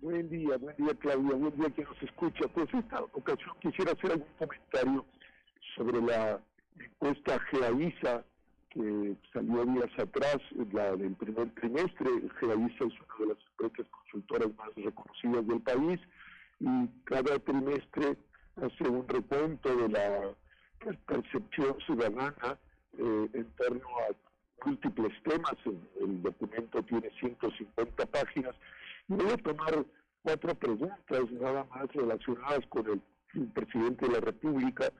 Speaker 20: Buen día, buen día Claudia, buen día que nos escucha. Pues esta ocasión quisiera hacer algún comentario sobre la encuesta GEAISA que salió días atrás, la del primer trimestre. GEAISA es una de las empresas consultoras más reconocidas del país y cada trimestre hace un recuento de la percepción ciudadana eh, en torno a múltiples temas. El, documento tiene 150 páginas Voy a tomar cuatro preguntas nada más relacionadas con el, presidente de la República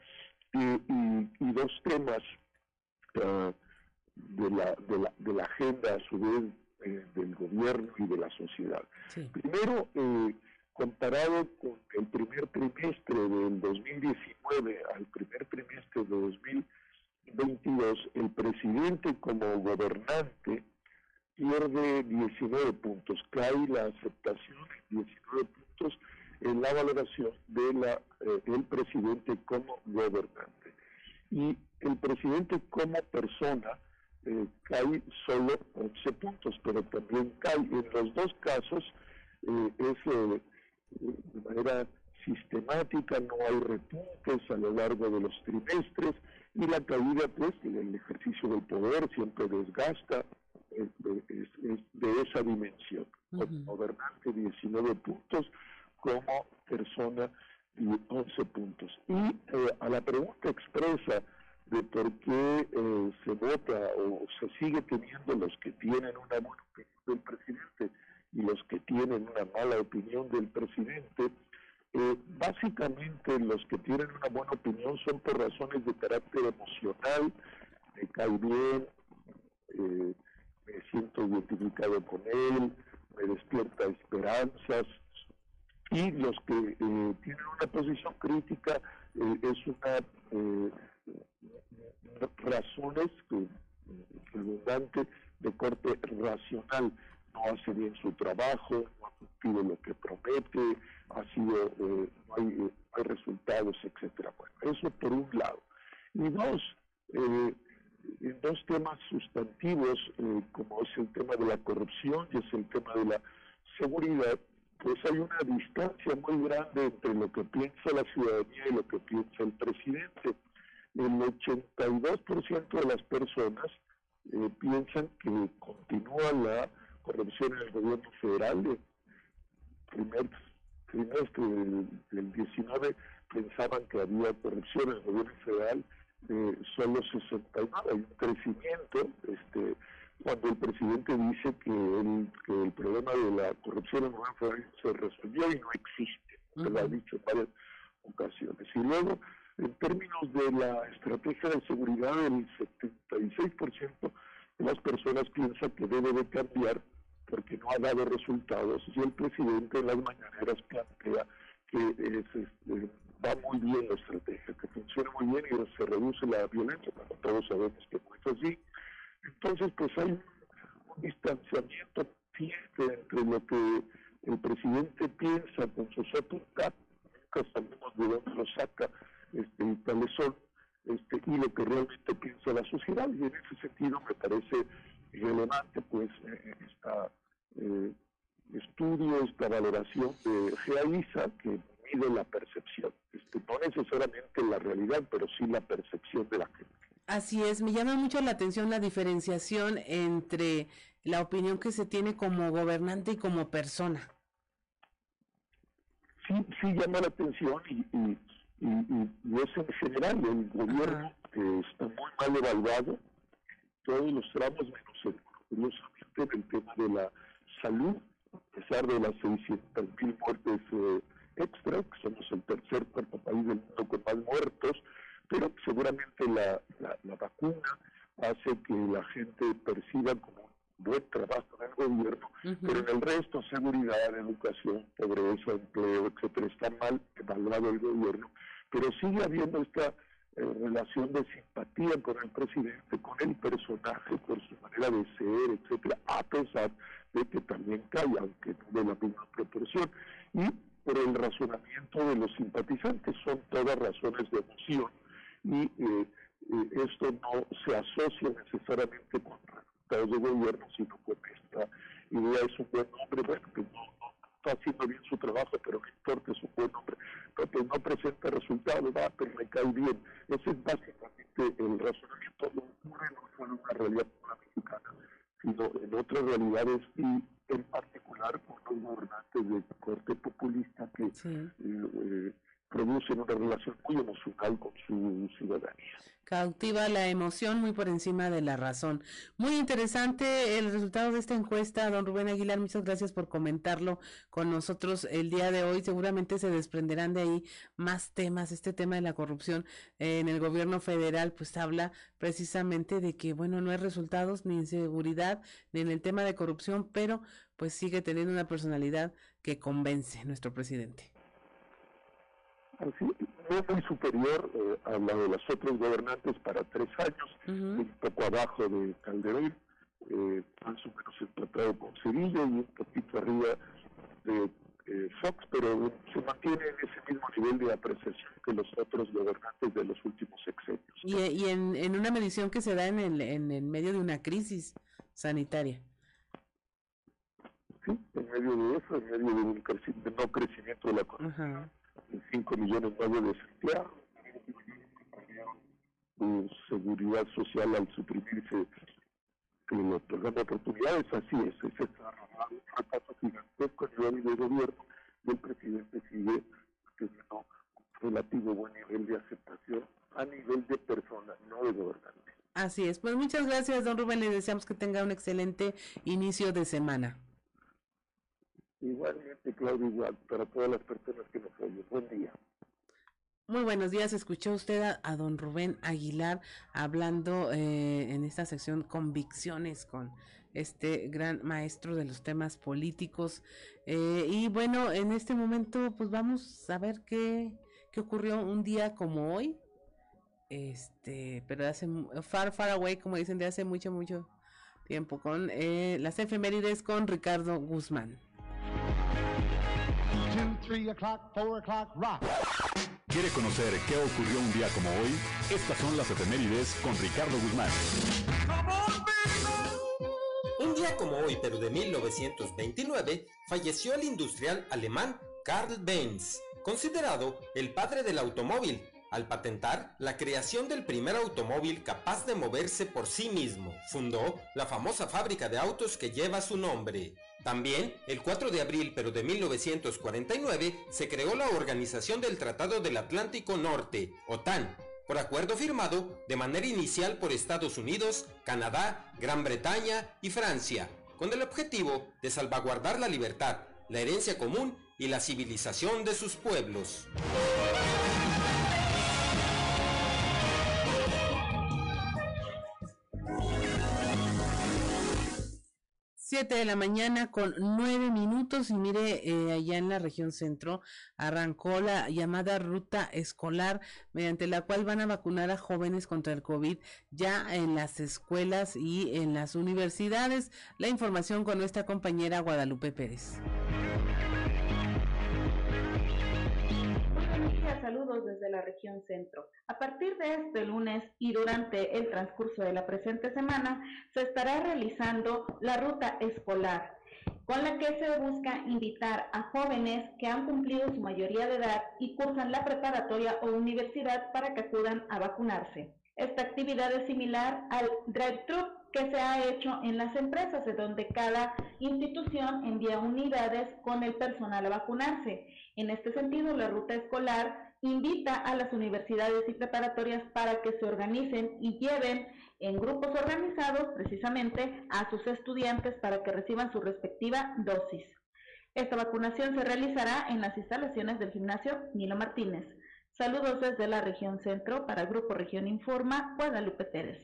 Speaker 20: y, dos temas ah, de, la, de, la, de la agenda a su vez eh, del gobierno y de la sociedad. Primero, eh, comparado con el primer trimestre del 2019 al primer trimestre de 2022, el presidente como gobernante pierde 19 puntos, cae la aceptación en 19 puntos, el la valoración de la, eh, del presidente como gobernante. Y el presidente como persona eh, cae solo 11 puntos, pero también cae en los dos casos, eh, es de manera sistemática, no hay repuntes a lo largo de los trimestres y la caída pues el ejercicio del poder siempre desgasta es, de esa dimensión. Como gobernante 19 puntos, como persona 11 puntos. Y eh, a la pregunta expresa de por qué eh, se vota o se sigue teniendo los que tienen una buena opinión del presidente y los que tienen una mala opinión del presidente, eh, básicamente los que tienen una buena opinión son por razones de carácter emocional, me cae bien, eh, me siento identificado con él, me despierta esperanzas, y los que eh, tienen una posición crítica es una razones redundante de corte racional no hace bien su trabajo, no ha cumplido lo que promete, ha sido, eh, no, hay, hay, resultados, etcétera. Bueno, eso por un lado. Y dos, eh, dos temas sustantivos, eh, como es el tema de la corrupción y es el tema de la seguridad, pues hay una distancia muy grande entre lo que piensa la ciudadanía y lo que piensa el presidente. El 82% de las personas piensan que continúa la corrupción en el gobierno federal. El primer trimestre del, 19 pensaban que había corrupción en el gobierno federal, eh, solo 69, hay un crecimiento, este, cuando el presidente dice que el, que el problema de la corrupción en federal se resolvió y no existe, lo ha dicho en varias ocasiones. Y luego, en términos de la estrategia de seguridad, el 76% de las personas piensan que debe de cambiar porque no ha dado resultados y el presidente en las mañaneras plantea que este, va muy bien la estrategia, que funciona muy bien y se reduce la violencia, pero todos sabemos que no es así. Entonces, pues hay un distanciamiento fuerte entre lo que el presidente piensa con sus apuntados, nunca sabemos de dónde lo saca este, y son, este, y lo que realmente piensa la sociedad. Y en ese sentido me parece relevante pues eh, esta eh, estudio, esta valoración de GEAISA que mide la percepción, este, no necesariamente la realidad, pero sí la percepción de la gente.
Speaker 2: Así es, me llama mucho la atención la diferenciación entre la opinión que se tiene como gobernante y como persona.
Speaker 20: Sí, sí llama la atención y, y, y, es en general, el gobierno está muy mal evaluado, todos los tramos menos el, curiosamente en el tema de la salud, a pesar de las 600.000 muertes eh, extra, que somos el tercer cuarto país del mundo con más muertos, pero seguramente la, la, vacuna hace que la gente perciba como un buen trabajo en el gobierno, pero en el resto, seguridad, educación, pobreza, empleo, etcétera, está mal evaluado el gobierno, pero sigue habiendo esta eh, relación de simpatía con el presidente, con el personaje, por su manera de ser, etcétera, a pesar de que también cae, aunque no de la misma proporción. Y por el razonamiento de los simpatizantes, son todas razones de emoción y eh, eh, esto no se asocia necesariamente con resultados de gobierno, sino con esta idea. Es un buen hombre, bueno, que no, está haciendo bien su trabajo, pero no importa, es un buen hombre, pero no presenta resultados, va, pero me cae bien. Ese es básicamente el razonamiento, no ocurre no solo en una realidad mexicana, sino en otras realidades y en particular con los gobernantes de corte populista que eh, producen una relación muy emocional con su ciudadanía.
Speaker 2: Cautiva la emoción muy por encima de la razón. Muy interesante el resultado de esta encuesta, don Rubén Aguilar. Muchas gracias por comentarlo con nosotros el día de hoy. Seguramente se desprenderán de ahí más temas. Este tema de la corrupción en el gobierno federal, pues habla precisamente de que, bueno, no hay resultados ni en seguridad ni en el tema de corrupción, pero pues sigue teniendo una personalidad que convence nuestro presidente
Speaker 20: así, no muy superior eh, a la de los otros gobernantes para tres años, un poco abajo de Calderón, eh, más o menos empatado con Sevilla y un poquito arriba de eh, Fox, pero se mantiene en ese mismo nivel de apreciación que los otros gobernantes de los últimos sexenios.
Speaker 2: Y, y en, en, una medición que se da en el, en el medio de una crisis sanitaria.
Speaker 20: Sí, en medio de eso, en medio de un creci de no crecimiento de la economía, 5 millones más de desempleados, su seguridad social al suprimirse que le otorgan oportunidades, así es, es un fracaso gigantesco a nivel de gobierno y el presidente sigue teniendo un relativo buen nivel de aceptación a nivel de personas, no de gobernantes.
Speaker 2: Así es, pues muchas gracias, don Rubén, le deseamos que tenga un excelente inicio de semana.
Speaker 20: Igualmente, Claudio, igual, para todas las personas que nos oyen. Buen día.
Speaker 2: Muy buenos días, escuchó usted a, don Rubén Aguilar hablando eh, en esta sección Convicciones con este gran maestro de los temas políticos. Eh, y bueno, en este momento pues vamos a ver qué, qué ocurrió un día como hoy. Este, pero de hace far, far away, como dicen, de hace mucho, mucho tiempo, con eh, las efemérides con Ricardo Guzmán.
Speaker 1: Three o'clock, four o'clock, rock. ¿Quiere conocer qué ocurrió un día como hoy? Estas son las efemérides con Ricardo Guzmán.
Speaker 21: Un día como hoy, pero de 1929, falleció el industrial alemán Karl Benz, considerado el padre del automóvil, al patentar la creación del primer automóvil capaz de moverse por sí mismo. Fundó la famosa fábrica de autos que lleva su nombre. También, el 4 de abril pero de 1949, se creó la Organización del Tratado del Atlántico Norte, OTAN, por acuerdo firmado de manera inicial por Estados Unidos, Canadá, Gran Bretaña y Francia, con el objetivo de salvaguardar la libertad, la herencia común y la civilización de sus pueblos.
Speaker 2: 7 de la mañana con 9 minutos y mire, eh, allá en la región centro arrancó la llamada ruta escolar mediante la cual van a vacunar a jóvenes contra el COVID ya en las escuelas y en las universidades. La información con nuestra compañera Guadalupe Pérez.
Speaker 9: saludos la región centro. A partir de este lunes y durante el transcurso de la presente semana se estará realizando la ruta escolar, con la que se busca invitar a jóvenes que han cumplido su mayoría de edad y cursan la preparatoria o universidad para que acudan a vacunarse. Esta actividad es similar al drive-thru que se ha hecho en las empresas, de donde cada institución envía unidades con el personal a vacunarse. En este sentido, la ruta escolar invita a las universidades y preparatorias para que se organicen y lleven en grupos organizados precisamente a sus estudiantes para que reciban su respectiva dosis. Esta vacunación se realizará en las instalaciones del gimnasio Nilo Martínez. Saludos desde la región centro para el Grupo Región Informa, Guadalupe Pérez.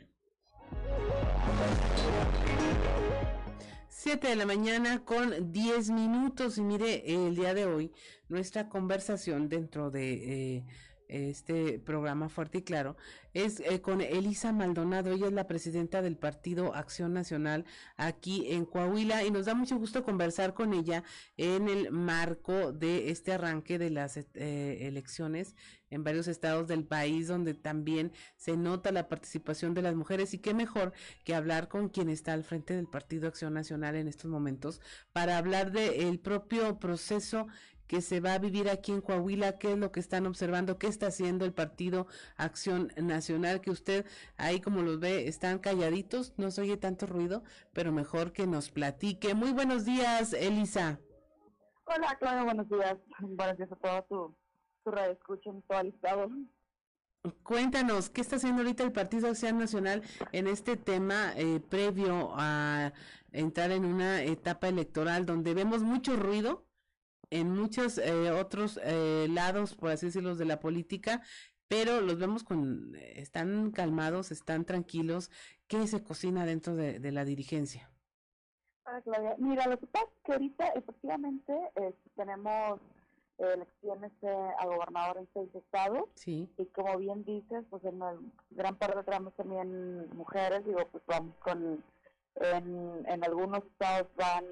Speaker 2: 7 de la mañana con 10 minutos. Y mire el día de hoy nuestra conversación dentro de eh, este programa Fuerte y Claro es eh, con Elisa Maldonado, ella es la presidenta del Partido Acción Nacional aquí en Coahuila y nos da mucho gusto conversar con ella en el marco de este arranque de las eh, elecciones en varios estados del país donde también se nota la participación de las mujeres. Y qué mejor que hablar con quien está al frente del Partido Acción Nacional en estos momentos para hablar del propio proceso que se va a vivir aquí en Coahuila, qué es lo que están observando, qué está haciendo el Partido Acción Nacional, que usted ahí como los ve están calladitos, no se oye tanto ruido, pero mejor que nos platique. Muy buenos días, Elisa.
Speaker 22: Hola, Claudia, buenos días. Buenos días a todo tu, tu radio escucha en todo el estado.
Speaker 2: Cuéntanos, ¿qué está haciendo ahorita el Partido Acción Nacional en este tema eh, previo a entrar en una etapa electoral donde vemos mucho ruido? En muchos eh, otros eh, lados, por así decirlo, de la política, pero los vemos con, están calmados, están tranquilos. ¿Qué se cocina dentro de, de la dirigencia?
Speaker 22: Ah, Claudia, mira, lo que pasa es que ahorita efectivamente eh, tenemos elecciones a gobernador en seis estados.
Speaker 2: Sí.
Speaker 22: Y como bien dices, pues en el gran parte tenemos también mujeres, digo, pues vamos con En, en algunos estados van,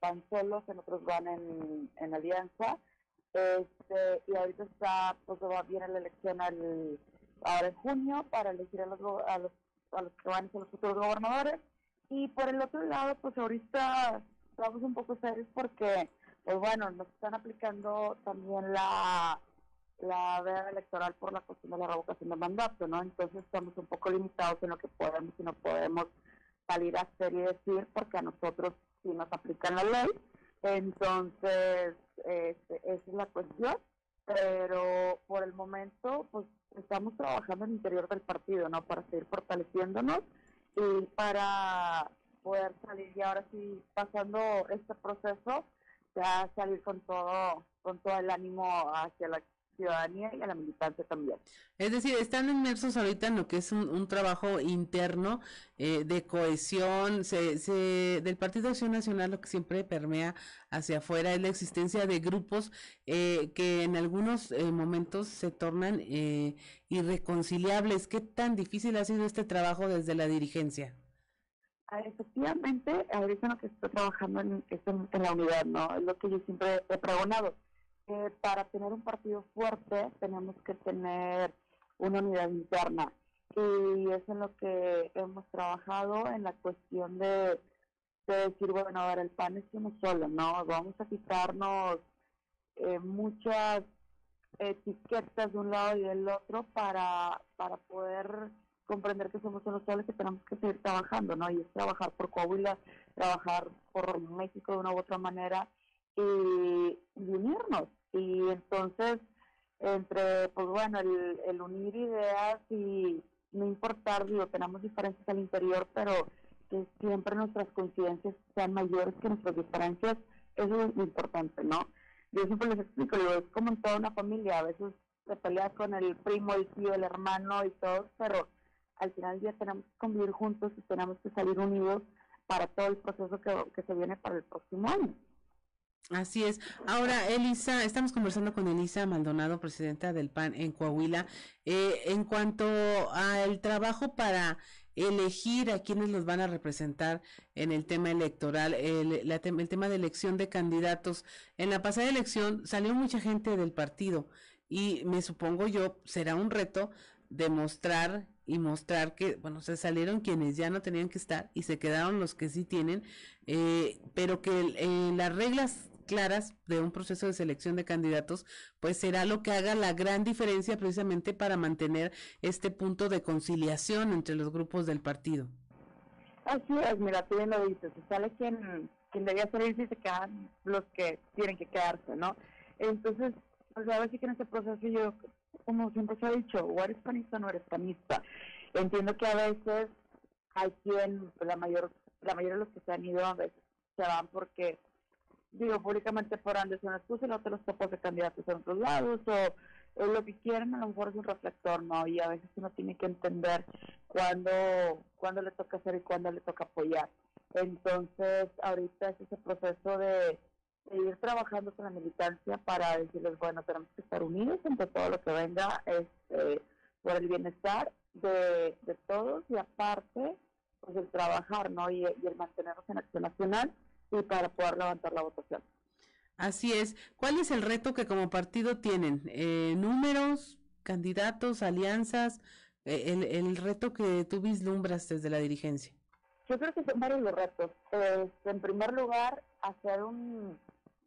Speaker 22: van solos, en otros van en, en alianza. Este, y ahorita está, pues va viene la elección al, ahora en junio para elegir a los, a los, a los que van a ser los futuros gobernadores. Y por el otro lado, pues ahorita estamos un poco serios porque, pues bueno, nos están aplicando también la la veda electoral por la cuestión de la revocación de mandato, ¿no? Entonces estamos un poco limitados en lo que podemos y no podemos salir a hacer y decir porque a nosotros sí nos aplican la ley. Entonces, este, esa es la cuestión. Pero por el momento, pues estamos trabajando en el interior del partido, ¿no? Para seguir fortaleciéndonos y para poder salir y ahora sí pasando este proceso ya salir con todo con todo el ánimo hacia la ciudadanía y a la militancia también.
Speaker 2: Es decir, están inmersos ahorita en lo que es un, trabajo interno eh, de cohesión se, se, del Partido Acción Nacional, lo que siempre permea hacia afuera es la existencia de grupos eh, que en algunos eh, momentos se tornan irreconciliables. ¿Qué tan difícil ha sido este trabajo desde la dirigencia?
Speaker 22: Ah, efectivamente, ahorita lo que estoy trabajando en, en, la unidad, ¿no? Es lo que yo siempre he pregonado para tener un partido fuerte tenemos que tener una unidad interna y es en lo que hemos trabajado en la cuestión de, decir, bueno, a ver, el PAN es uno solo, ¿no? Vamos a quitarnos eh, muchas etiquetas de un lado y del otro para, para poder comprender que somos uno solo y que tenemos que seguir trabajando, ¿no? Y es trabajar por Coahuila, trabajar por México de una u otra manera y unirnos y entonces entre pues bueno el, unir ideas y no importar digo tenemos diferencias al interior pero que siempre nuestras coincidencias sean mayores que nuestras diferencias eso es lo importante no yo siempre les explico digo es como en toda una familia a veces se pelea con el primo el tío el hermano y todo pero al final ya tenemos que convivir juntos y tenemos que salir unidos para todo el proceso que, que se viene para el próximo año
Speaker 2: Así es. Ahora, Elisa, estamos conversando con Elisa Maldonado, presidenta del PAN en Coahuila. Eh, en cuanto al trabajo para elegir a quienes los van a representar en el tema electoral, el, el tema de elección de candidatos. En la pasada elección salió mucha gente del partido y me supongo yo será un reto demostrar y mostrar que, bueno, se salieron quienes ya no tenían que estar y se quedaron los que sí tienen, eh, pero que eh, las reglas claras de un proceso de selección de candidatos, pues será lo que haga la gran diferencia precisamente para mantener este punto de conciliación entre los grupos del partido.
Speaker 22: Así es, mira, tú bien lo dices, si sale quien, quien debía salir y se quedan los que tienen que quedarse, ¿no? Entonces, pues a ver si que en este proceso yo, como siempre se ha dicho, o eres panista o no eres panista. Entiendo que a veces hay quien, la mayor, la mayoría de los que se han ido se van porque digo, públicamente por Anderson excusa y no te los topas de candidatos en otros lados o, lo que quieren a lo mejor es un reflector, ¿no? Y a veces uno tiene que entender cuándo, cuándo le toca hacer y cuándo le toca apoyar. Entonces, ahorita es ese proceso de, ir trabajando con la militancia para decirles, bueno, tenemos que estar unidos entre todo lo que venga este, por el bienestar de, de todos y aparte, pues el trabajar, ¿no? Y, y el mantenernos en acción nacional y para poder levantar la votación.
Speaker 2: Así es. ¿Cuál es el reto que como partido tienen? Eh, ¿Números, candidatos, alianzas? Eh, el, el, reto que tú vislumbras desde la dirigencia.
Speaker 22: Yo creo que son varios los retos. Pues, en primer lugar, hacer un,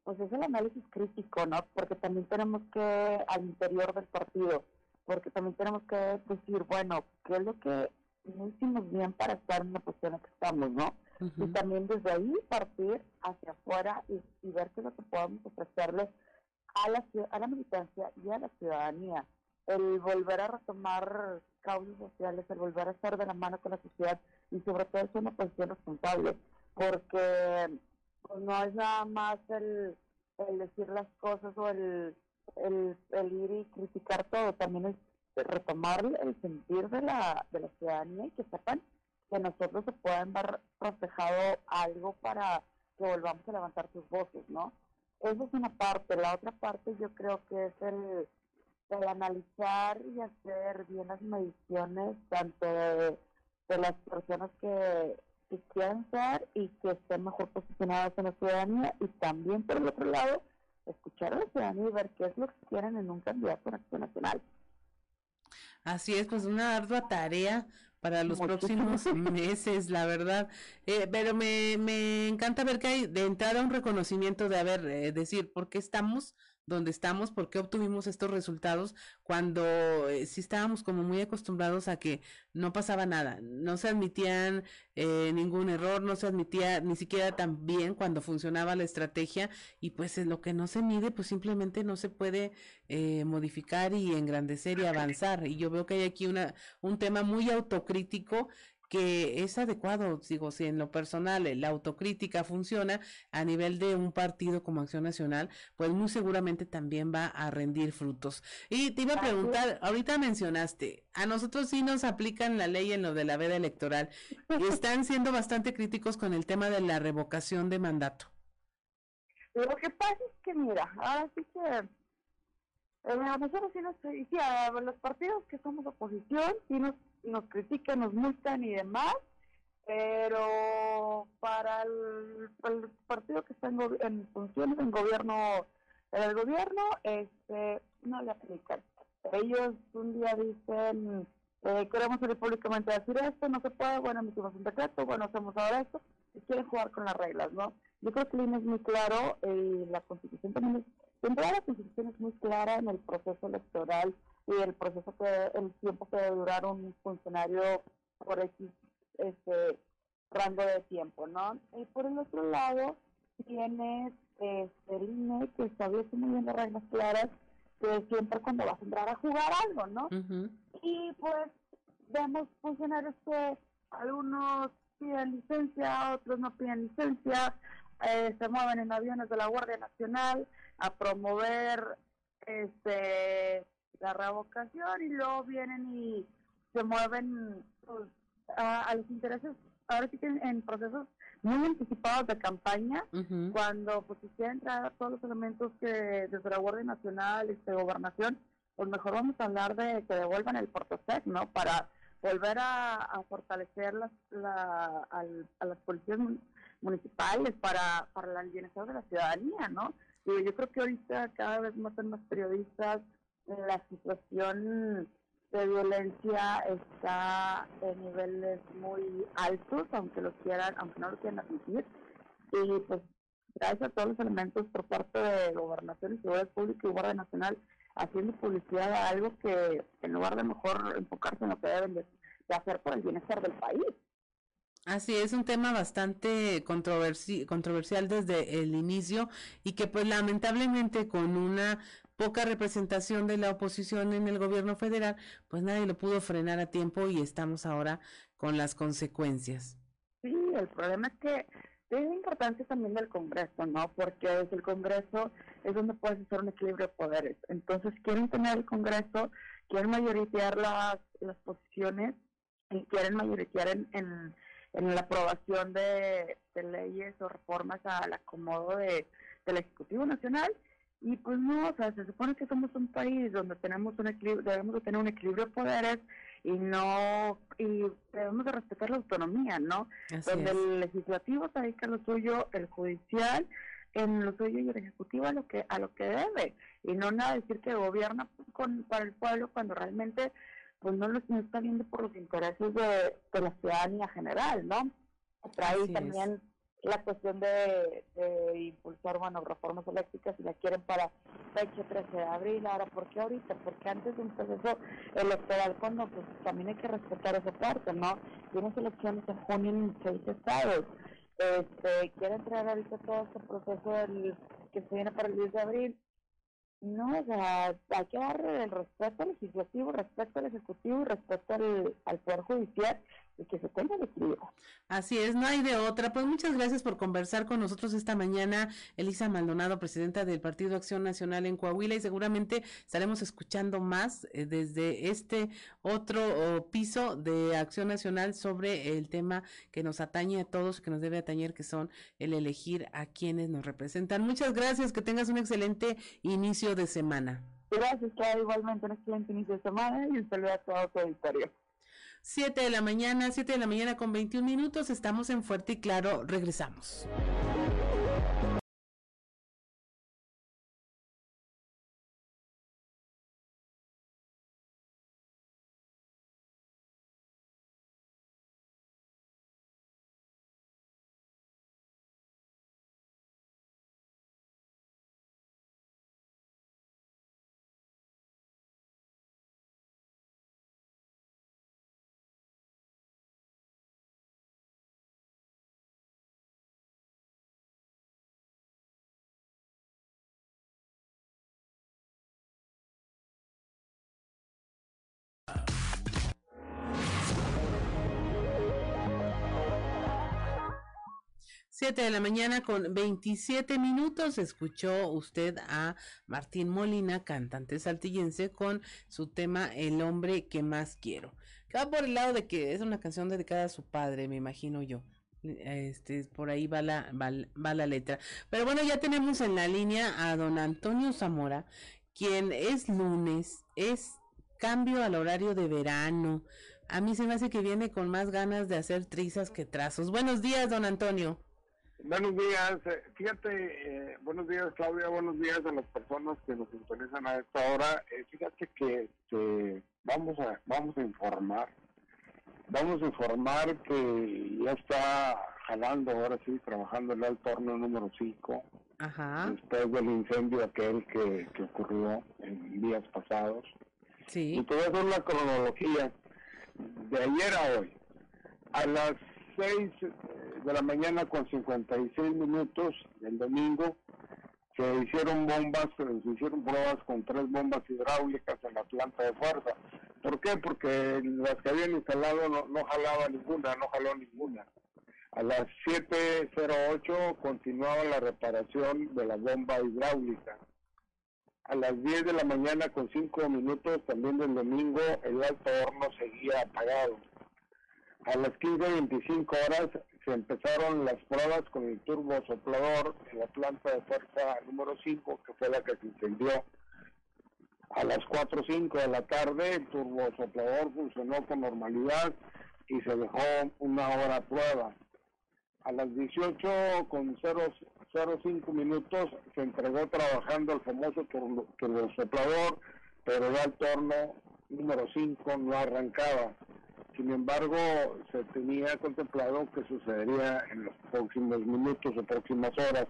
Speaker 22: pues es el análisis crítico, ¿no? Porque también tenemos que, al interior del partido, porque también tenemos que decir, bueno, ¿qué es lo que no hicimos bien para estar en la posición en que estamos, ¿no? y también desde ahí partir hacia afuera y, ver qué es lo que podemos ofrecerles a la, a la militancia y a la ciudadanía. El volver a retomar causas sociales, el volver a estar de la mano con la sociedad y sobre todo es una posición responsable, porque no es nada más el, el decir las cosas o el, el, el, ir y criticar todo, también es retomar el sentir de la, de la ciudadanía y que sepan que nosotros se puedan dar reflejado algo para que volvamos a levantar sus voces, ¿no? Esa es una parte. La otra parte yo creo que es el, el analizar y hacer bien las mediciones tanto de, las personas que, que quieran ser y que estén mejor posicionadas en la ciudadanía y también por el otro lado escuchar a la ciudadanía y ver qué es lo que quieren en un candidato en acción nacional.
Speaker 2: Así es, pues una ardua tarea para los próximos <laughs> meses, la verdad. Eh, pero me, me encanta ver que hay de entrada un reconocimiento de, haber eh, decir, ¿por qué estamos donde estamos, por qué obtuvimos estos resultados cuando eh, sí estábamos como muy acostumbrados a que no pasaba nada, no se admitían eh, ningún error, no se admitía ni siquiera tan bien cuando funcionaba la estrategia y pues en lo que no se mide pues simplemente no se puede eh, modificar y engrandecer y avanzar. Y yo veo que hay aquí una un tema muy autocrítico que es adecuado, digo, si en lo personal la autocrítica funciona a nivel de un partido como Acción Nacional, pues muy seguramente también va a rendir frutos. Y te iba a preguntar, ahorita mencionaste, a nosotros sí nos aplican la ley en lo de la veda electoral y <laughs> están siendo bastante críticos con el tema de la revocación de mandato.
Speaker 22: Lo que pasa es que, mira, ahora sí que eh, a nosotros sí nos, sí, a los partidos que somos oposición, sí nos nos critican, nos multan y demás, pero para el, partido que está en, funciones en gobierno, en el gobierno, este, no le aplican. Ellos un día dicen, eh, queremos salir públicamente a decir esto, no se puede, bueno, emitimos un decreto, bueno, hacemos ahora esto, y quieren jugar con las reglas, ¿no? Yo creo que el INE es muy claro, y eh, la Constitución también es, la Constitución es muy clara en el proceso electoral y el proceso que, el tiempo que debe durar un funcionario por X este, rango de tiempo, ¿no? Y por el otro lado, tienes este, el INE que establece muy bien las reglas claras que siempre cuando vas a entrar a jugar algo, ¿no? Y pues vemos funcionarios que algunos piden licencia, otros no piden licencia, eh, se mueven en aviones de la Guardia Nacional a promover este la revocación y luego vienen y se mueven pues, a, los intereses, ahora sí que en, procesos muy anticipados de campaña, cuando pues si quieren traer todos los elementos que desde la Guardia Nacional de Gobernación, pues mejor vamos a hablar de que devuelvan el Portosec, ¿no? Para volver a, fortalecer las, la, a las policías municipales para, para el bienestar de la ciudadanía, ¿no? Y yo creo que ahorita cada vez más hay más periodistas, la situación de violencia está en niveles muy altos, aunque lo quieran, aunque no lo quieran admitir. Y pues gracias a todos los elementos por parte de Gobernación y Seguridad Pública y Guardia Nacional haciendo publicidad a algo que en lugar de mejor enfocarse en lo que deben de, hacer por el bienestar del país.
Speaker 2: Así es, un tema bastante controversial desde el inicio y que pues lamentablemente con una poca representación de la oposición en el gobierno federal, pues nadie lo pudo frenar a tiempo y estamos ahora con las consecuencias.
Speaker 22: Sí, el problema es que es importancia también del Congreso, ¿no? Porque desde el Congreso es donde puedes hacer un equilibrio de poderes. Entonces quieren tener el Congreso, quieren mayoritear las, las posiciones y quieren mayoritear en, en, en la aprobación de, de, leyes o reformas al acomodo de, del Ejecutivo Nacional y pues no, o sea, se supone que somos un país donde tenemos un equilibrio, debemos de tener un equilibrio de poderes y no, y debemos de respetar la autonomía, ¿no? donde el legislativo se dedica a lo suyo, el judicial en lo suyo y el ejecutivo a lo que a lo que debe y no nada decir que gobierna con para el pueblo cuando realmente pues no, lo, está viendo por los intereses de, de la ciudadanía general, ¿no? Trae también la cuestión de, impulsar, bueno, reformas eléctricas y la quieren para fecha 13 de abril. Ahora, ¿por qué ahorita? Porque antes de un proceso electoral, cuando pues también hay que respetar esa parte, ¿no? Tienes elecciones en junio en seis estados. Este, quieren traer ahorita todo este proceso del, que se viene para el 10 de abril. No, o sea, hay que dar el respeto al legislativo, respeto al ejecutivo y respeto al, al poder judicial que se tenga
Speaker 2: Así es, no hay de otra. Pues muchas gracias por conversar con nosotros esta mañana, Elisa Maldonado, presidenta del Partido Acción Nacional en Coahuila, y seguramente estaremos escuchando más eh, desde este otro piso de Acción Nacional sobre el tema que nos atañe a todos, que nos debe atañer, que son el elegir a quienes nos representan. Muchas gracias, que tengas un excelente inicio de semana.
Speaker 22: Gracias, Claudia, igualmente un excelente inicio de semana y un saludo a todo tu auditorio.
Speaker 2: 7 de la mañana, 7 de la mañana con 21 minutos. Estamos en Fuerte y Claro. Regresamos. Siete de la mañana con 27 minutos escuchó usted a Martín Molina, cantante saltillense, con su tema El hombre que más quiero. Que va por el lado de que es una canción dedicada a su padre, me imagino yo. Este, por ahí va la, va, va la letra. Pero bueno, ya tenemos en la línea a don Antonio Zamora, quien es lunes, es cambio al horario de verano. A mí se me hace que viene con más ganas de hacer trizas que trazos. Buenos días, don Antonio.
Speaker 23: Buenos días, eh, fíjate, eh, buenos días Claudia, buenos días a las personas que nos interesan a esta hora. Eh, fíjate que este, vamos a vamos a informar, vamos a informar que ya está jalando ahora sí, trabajando el alto horno número 5, después del incendio aquel que, que ocurrió en días pasados.
Speaker 2: Sí.
Speaker 23: Y te voy a hacer la cronología de ayer a hoy. A las 6 de la mañana con 56 minutos el domingo se hicieron bombas, se hicieron pruebas con tres bombas hidráulicas en la planta de fuerza. ¿Por qué? Porque las que habían instalado no, no jalaba ninguna, no jaló ninguna. A las 7.08 continuaba la reparación de la bomba hidráulica. A las 10 de la mañana con 5 minutos también del domingo el alto horno seguía apagado. A las 15.25 horas se empezaron las pruebas con el turbo soplador en la planta de fuerza número 5, que fue la que se incendió. A las 4.05 de la tarde el turbo soplador funcionó con normalidad y se dejó una hora prueba. A las 18 con 0.05 minutos se entregó trabajando el famoso turbo, soplador, pero el torno número 5 no arrancaba. Sin embargo, se tenía contemplado que sucedería en los próximos minutos o próximas horas.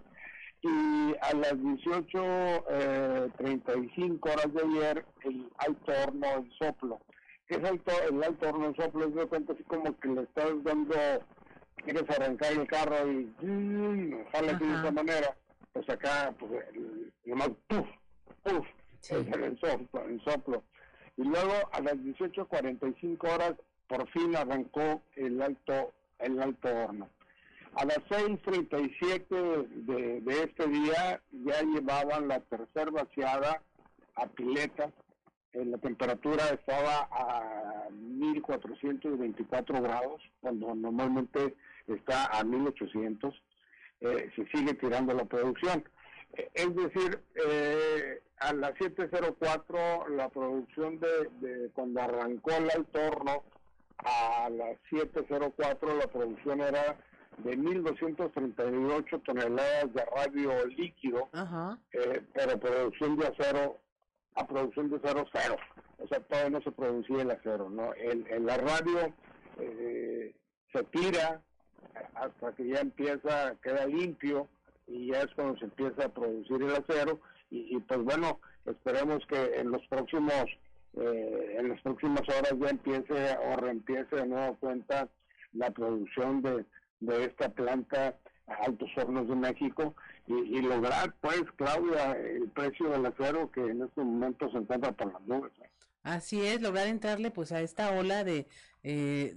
Speaker 23: Y a las 18.35 eh, horas de ayer, el alto horno en soplo. ¿Qué es alto, el alto horno en soplo? Es de cuenta así como que le estás dando, quieres arrancar el carro y sale de esa manera. Pues acá, pues, nomás, puf, puf, el soplo, el soplo. Y luego a las 18.45 horas por fin arrancó el alto, el alto horno. A las 6.37 de, de este día ya llevaban la tercera vaciada a pileta. Eh, la temperatura estaba a 1424 grados, cuando normalmente está a 1800. Eh, se sigue tirando la producción. Eh, es decir, a las 7.04 la producción de, cuando arrancó el alto horno a las 7.04 la producción era de 1.238 toneladas de radio líquido, eh, pero producción de acero, a producción de acero cero. O sea, todavía no se producía el acero, ¿no? El, el la radio eh, se tira hasta que ya empieza, queda limpio y ya es cuando se empieza a producir el acero y, y pues bueno, esperemos que en los próximos eh, en las próximas horas ya empiece o reempiece de nuevo cuenta la producción de, de esta planta Altos Hornos de México y, lograr, pues, Claudia, el precio del acero que en estos momentos se encuentra por las nubes.
Speaker 2: Así es, lograr entrarle pues a esta ola de eh,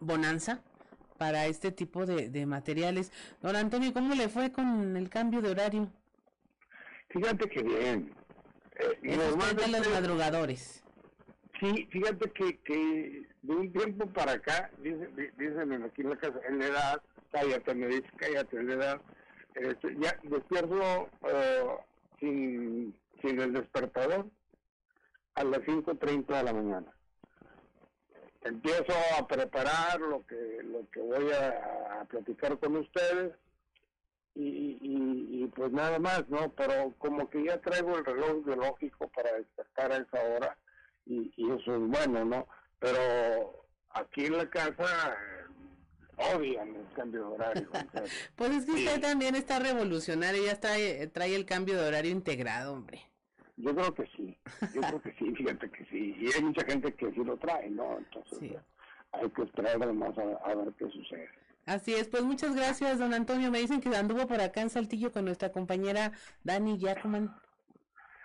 Speaker 2: bonanza para este tipo de, de materiales. Don Antonio, ¿cómo le fue con el cambio de horario?
Speaker 23: Fíjate que bien.
Speaker 2: Eh, de los madrugadores.
Speaker 23: Sí, fíjate que, que de un tiempo para acá, dicen, aquí en la casa, en la edad, cállate, me dice, cállate, en la edad, este, ya despierto uh, sin, sin el despertador a las 5.30 de la mañana. empiezo a preparar lo que lo que voy a, platicar con ustedes y, y, pues nada más, ¿no? Pero como que ya traigo el reloj biológico para despertar a esa hora y, y eso es bueno, ¿no? Pero aquí en la casa odian el cambio de horario. <laughs>
Speaker 2: pues es que usted también está revolucionario, ya trae, trae el cambio de horario integrado, hombre.
Speaker 23: Yo creo que sí, yo creo que sí, <laughs> fíjate que sí. Y hay mucha gente que sí lo trae, ¿no? Entonces hay que esperar además a, ver qué sucede.
Speaker 2: Así es, pues muchas gracias, don Antonio. Me dicen que anduvo por acá en Saltillo con nuestra compañera Dani Jackman.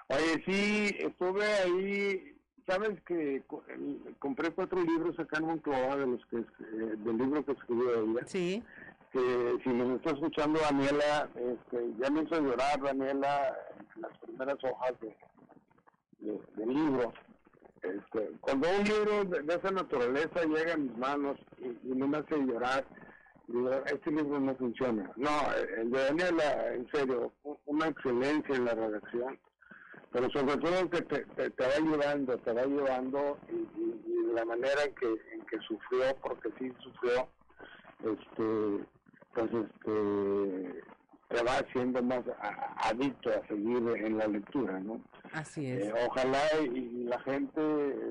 Speaker 23: Oye, sí, estuve ahí sabes que compré cuatro libros acá en Moncloa de los que eh, del libro que escribió ella.
Speaker 2: Sí.
Speaker 23: Que si me está escuchando Daniela, este, ya me hizo llorar Daniela en las primeras hojas de, del libro. Este, cuando un libro de, esa naturaleza llega a mis manos y, no me hace llorar, digo, este libro no funciona. No, el de Daniela, en serio, una excelencia en la redacción pero sobre todo que te, te, va ayudando, te va ayudando y, la manera en que, en que sufrió, porque sí sufrió, este, pues este, te va haciendo más adicto a seguir en la lectura, ¿no?
Speaker 2: Así es.
Speaker 23: Eh, ojalá y, la gente,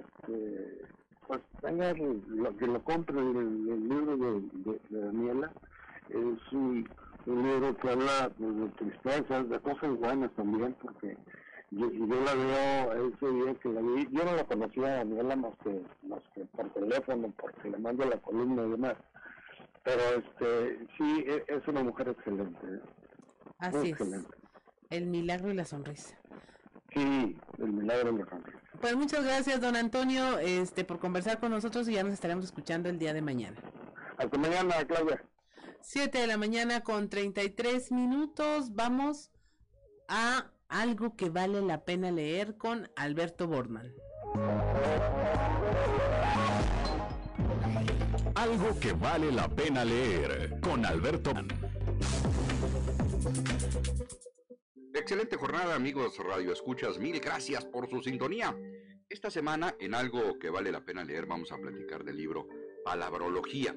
Speaker 23: este, pues tenga lo que lo compre el, libro de, Daniela, es un, libro que habla pues, de tristezas, de cosas buenas también, porque yo, yo la veo ese día que la vi, yo no la conocía a Daniela más que, más que por teléfono, porque le mando la columna y demás. Pero este sí, e, es una mujer excelente. ¿eh?
Speaker 2: Así es. El milagro y la sonrisa.
Speaker 23: Sí, el milagro y la sonrisa.
Speaker 2: Pues muchas gracias, don Antonio, este, por conversar con nosotros y ya nos estaremos escuchando el día de mañana.
Speaker 23: Hasta mañana, Claudia.
Speaker 2: Siete de la mañana con 33 minutos. Vamos a algo que vale la pena leer con Alberto Borman.
Speaker 1: Algo que vale la pena leer con Alberto.
Speaker 24: Excelente jornada amigos Radio Escuchas, mil gracias por su sintonía. Esta semana en algo que vale la pena leer vamos a platicar del libro Palabrología.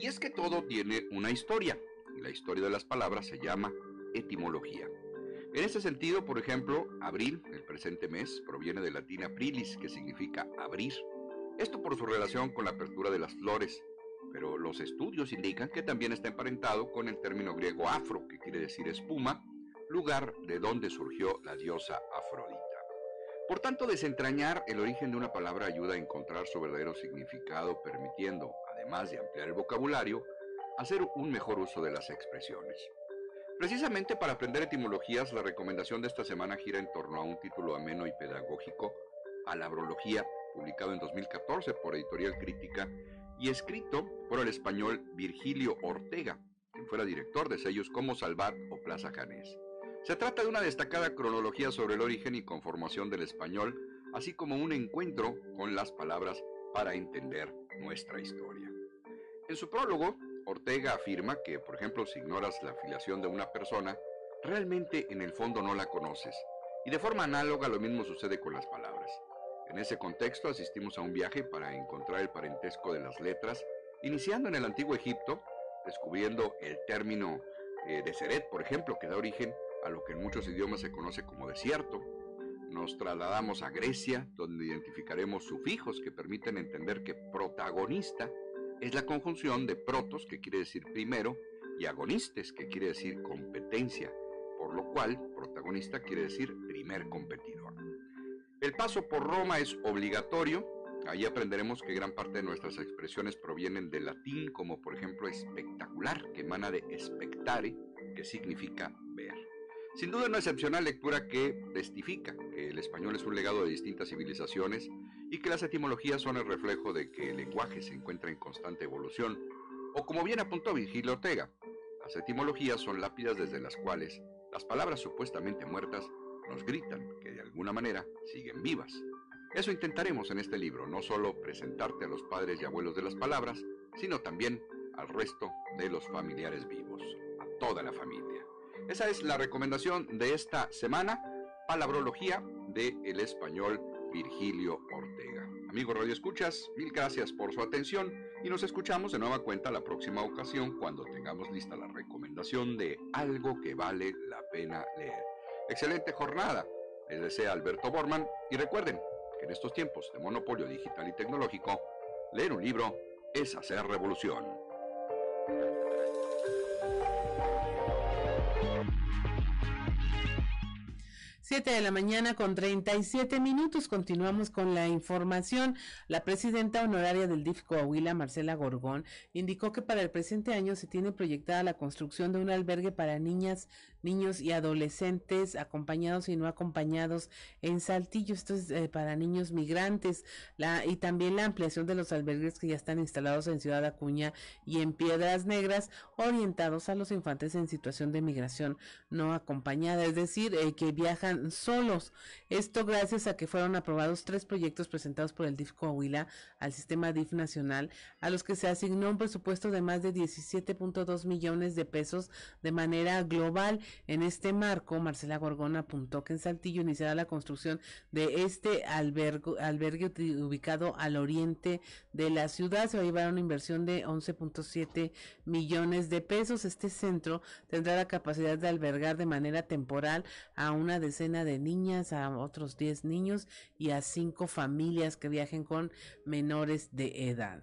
Speaker 24: Y es que todo tiene una historia, y la historia de las palabras se llama etimología. En ese sentido, por ejemplo, abril, el presente mes, proviene del latín aprilis, que significa abrir. Esto por su relación con la apertura de las flores, pero los estudios indican que también está emparentado con el término griego afro, que quiere decir espuma, lugar de donde surgió la diosa Afrodita. Por tanto, desentrañar el origen de una palabra ayuda a encontrar su verdadero significado, permitiendo, además de ampliar el vocabulario, hacer un mejor uso de las expresiones. Precisamente para aprender etimologías, la recomendación de esta semana gira en torno a un título ameno y pedagógico, Palabrología, publicado en 2014 por Editorial Crítica y escrito por el español Virgilio Ortega, quien fuera director de sellos como Salvat o Plaza Janés. Se trata de una destacada cronología sobre el origen y conformación del español, así como un encuentro con las palabras para entender nuestra historia. En su prólogo, Ortega afirma que, por ejemplo, si ignoras la afiliación de una persona, realmente en el fondo no la conoces. Y de forma análoga lo mismo sucede con las palabras. En ese contexto asistimos a un viaje para encontrar el parentesco de las letras, iniciando en el antiguo Egipto, descubriendo el término eh, de Seret, por ejemplo, que da origen a lo que en muchos idiomas se conoce como desierto. Nos trasladamos a Grecia, donde identificaremos sufijos que permiten entender que protagonista es la conjunción de protos, que quiere decir primero, y agonistes, que quiere decir competencia, por lo cual protagonista quiere decir primer competidor. El paso por Roma es obligatorio, ahí aprenderemos que gran parte de nuestras expresiones provienen del latín, como por ejemplo espectacular, que emana de spectare, que significa ver. Sin duda una excepcional lectura que testifica que el español es un legado de distintas civilizaciones y que las etimologías son el reflejo de que el lenguaje se encuentra en constante evolución, o como bien apuntó Virgilio Ortega, las etimologías son lápidas desde las cuales las palabras supuestamente muertas nos gritan que de alguna manera siguen vivas. Eso intentaremos en este libro, no solo presentarte a los padres y abuelos de las palabras, sino también al resto de los familiares vivos, a toda la familia. Esa es la recomendación de esta semana, Palabrología del el español Virgilio Ortega. Amigos Radio Escuchas, mil gracias por su atención y nos escuchamos de nueva cuenta la próxima ocasión cuando tengamos lista la recomendación de algo que vale la pena leer. Excelente jornada. Les desea Alberto Borman y recuerden que en estos tiempos de monopolio digital y tecnológico, leer un libro es hacer revolución.
Speaker 2: 7 de la mañana con 37 minutos. Continuamos con la información. La presidenta honoraria del DIF Coahuila, Marcela Gorgón, indicó que para el presente año se tiene proyectada la construcción de un albergue para niñas, niños y adolescentes acompañados y no acompañados en Saltillo. Esto es eh, para niños migrantes. La, y también la ampliación de los albergues que ya están instalados en Ciudad Acuña y en Piedras Negras, orientados a los infantes en situación de migración no acompañada, es decir, eh, que viajan solos. Esto gracias a que fueron aprobados tres proyectos presentados por el DIF Coahuila al sistema DIF nacional, a los que se asignó un presupuesto de más de 17.2 millones de pesos de manera global. En este marco, Marcela Gorgón apuntó que en Saltillo iniciará la construcción de este albergue, ubicado al oriente de la ciudad. Se va a llevar una inversión de 11.7 millones de pesos. Este centro tendrá la capacidad de albergar de manera temporal a una decena de niñas, a otros 10 niños y a 5 familias que viajen con menores de edad.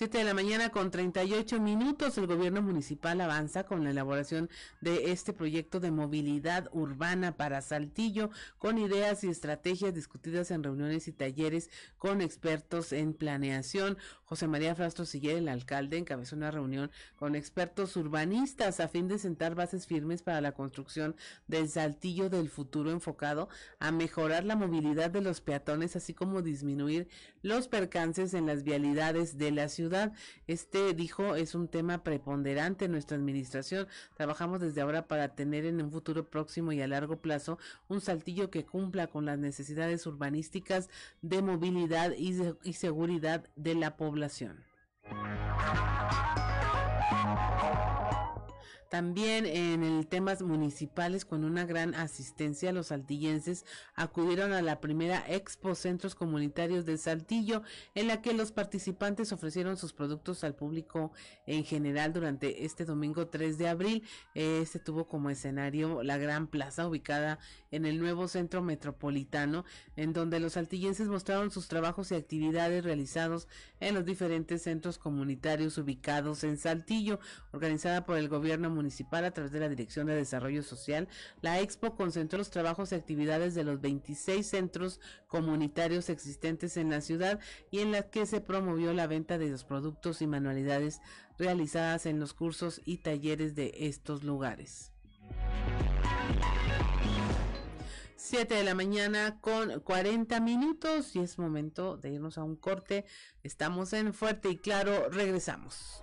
Speaker 2: 7 de la mañana con 38 minutos, el gobierno municipal avanza con la elaboración de este proyecto de movilidad urbana para Saltillo, con ideas y estrategias discutidas en reuniones y talleres con expertos en planeación. José María Frastro Siller, el alcalde, encabezó una reunión con expertos urbanistas a fin de sentar bases firmes para la construcción del Saltillo del futuro enfocado a mejorar la movilidad de los peatones, así como disminuir los percances en las vialidades de la ciudad este, dijo, es un tema preponderante en nuestra administración. Trabajamos desde ahora para tener en un futuro próximo y a largo plazo un saltillo que cumpla con las necesidades urbanísticas de movilidad y, y seguridad de la población población. También en el temas municipales, con una gran asistencia, los saltillenses acudieron a la primera Expo Centros Comunitarios de Saltillo, en la que los participantes ofrecieron sus productos al público en general durante este domingo 3 de abril. Este tuvo como escenario la gran plaza ubicada en el nuevo centro metropolitano, en donde los saltillenses mostraron sus trabajos y actividades realizados en los diferentes centros comunitarios ubicados en Saltillo, organizada por el gobierno municipal municipal a través de la Dirección de Desarrollo Social, la Expo concentró los trabajos y actividades de los 26 centros comunitarios existentes en la ciudad y en la que se promovió la venta de los productos y manualidades realizadas en los cursos y talleres de estos lugares. 7 de la mañana con 40 minutos y es momento de irnos a un corte. Estamos en Fuerte y Claro, regresamos.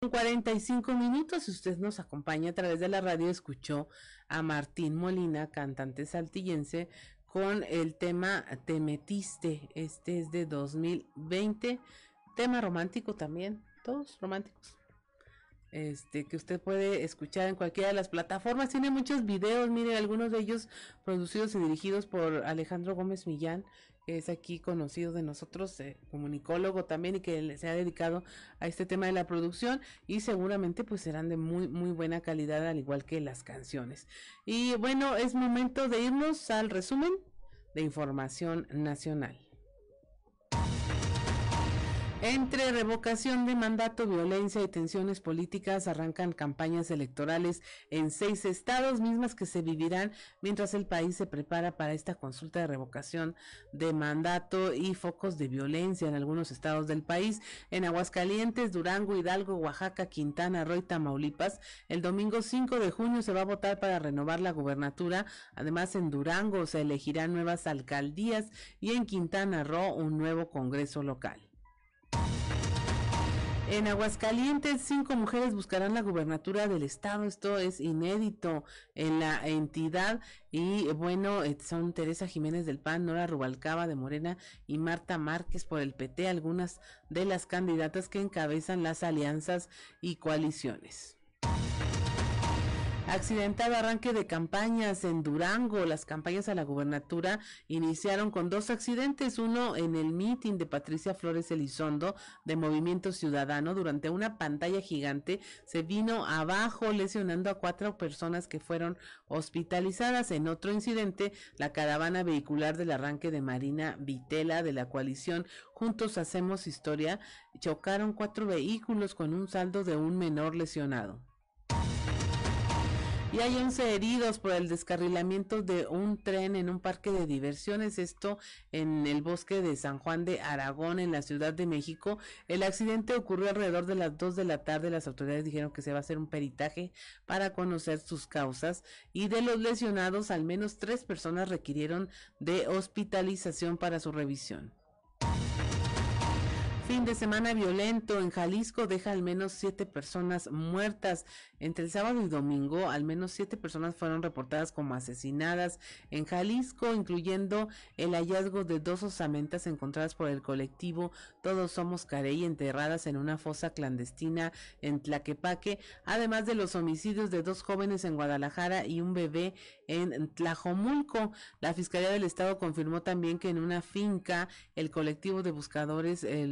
Speaker 2: 45 minutos, usted nos acompaña a través de la radio, escuchó a Martín Molina, cantante saltillense, con el tema Te metiste. Este es de 2020. Tema romántico también, todos románticos. Este, que usted puede escuchar en cualquiera de las plataformas. Tiene muchos videos, mire, algunos de ellos producidos y dirigidos por Alejandro Gómez Millán es aquí conocido de nosotros, eh, comunicólogo también y que se ha dedicado a este tema de la producción y seguramente pues serán de muy muy buena calidad al igual que las canciones. Y bueno, es momento de irnos al resumen de información nacional. Entre revocación de mandato, violencia y tensiones políticas, arrancan campañas electorales en seis estados, mismas que se vivirán mientras el país se prepara para esta consulta de revocación de mandato y focos de violencia en algunos estados del país. En Aguascalientes, Durango, Hidalgo, Oaxaca, Quintana Roo y Tamaulipas, el domingo 5 de junio se va a votar para renovar la gubernatura. Además, en Durango se elegirán nuevas alcaldías y en Quintana Roo un nuevo Congreso local. En Aguascalientes, cinco mujeres buscarán la gubernatura del estado. Esto es inédito en la entidad. Y bueno, eh, son Teresa Jiménez del PAN, Nora Rubalcaba de Morena y Marta Márquez por el PT, algunas de las candidatas que encabezan las alianzas y coaliciones. Accidentado arranque de campañas en Durango. Las campañas a la gubernatura iniciaron con dos accidentes. Uno en el mitin de Patricia Flores Elizondo de Movimiento Ciudadano. Durante una pantalla gigante se vino abajo lesionando a cuatro personas que fueron hospitalizadas. En otro incidente, la caravana vehicular del arranque de Marina Vitela de la coalición Juntos Hacemos Historia chocaron cuatro vehículos con un saldo de un menor lesionado. Y hay 11 heridos por el descarrilamiento de un tren en un parque de diversiones, esto en el bosque de San Juan de Aragón, en la Ciudad de México. El accidente ocurrió alrededor de las 2 de la tarde. Las autoridades dijeron que se va a hacer un peritaje para conocer sus causas. Y de los lesionados, al menos tres personas requirieron de hospitalización para su revisión. Fin de semana violento en Jalisco deja al menos siete personas muertas. Entre el sábado y domingo, al menos siete personas fueron reportadas como asesinadas en Jalisco, incluyendo el hallazgo de dos osamentas encontradas por el colectivo Todos Somos Carey enterradas en una fosa clandestina en Tlaquepaque, además de los homicidios de dos jóvenes en Guadalajara y un bebé en Tlajomulco. La Fiscalía del Estado confirmó también que en una finca el colectivo de buscadores eh,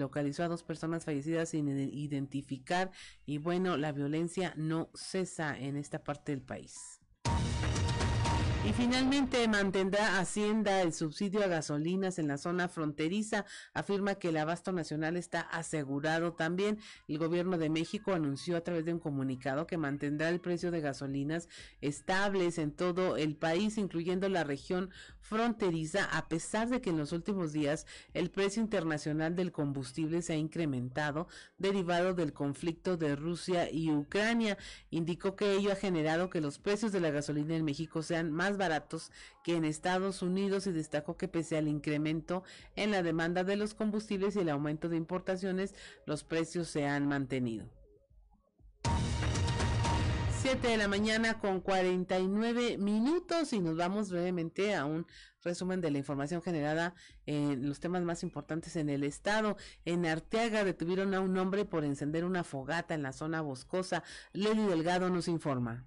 Speaker 2: a dos personas fallecidas sin identificar y bueno, la violencia no cesa en esta parte del país. Y finalmente mantendrá Hacienda el subsidio a gasolinas en la zona fronteriza. Afirma que el abasto nacional está asegurado también. El gobierno de México anunció a través de un comunicado que mantendrá el precio de gasolinas estables en todo el país, incluyendo la región fronteriza, a pesar de que en los últimos días el precio internacional del combustible se ha incrementado derivado del conflicto de Rusia y Ucrania. Indicó que ello ha generado que los precios de la gasolina en México sean más baratos que en Estados Unidos y destacó que pese al incremento en la demanda de los combustibles y el aumento de importaciones, los precios se han mantenido. 7 de la mañana con 49 minutos y nos vamos brevemente a un resumen de la información generada en los temas más importantes en el estado. En Arteaga detuvieron a un hombre por encender una fogata en la zona boscosa. Lely Delgado nos informa.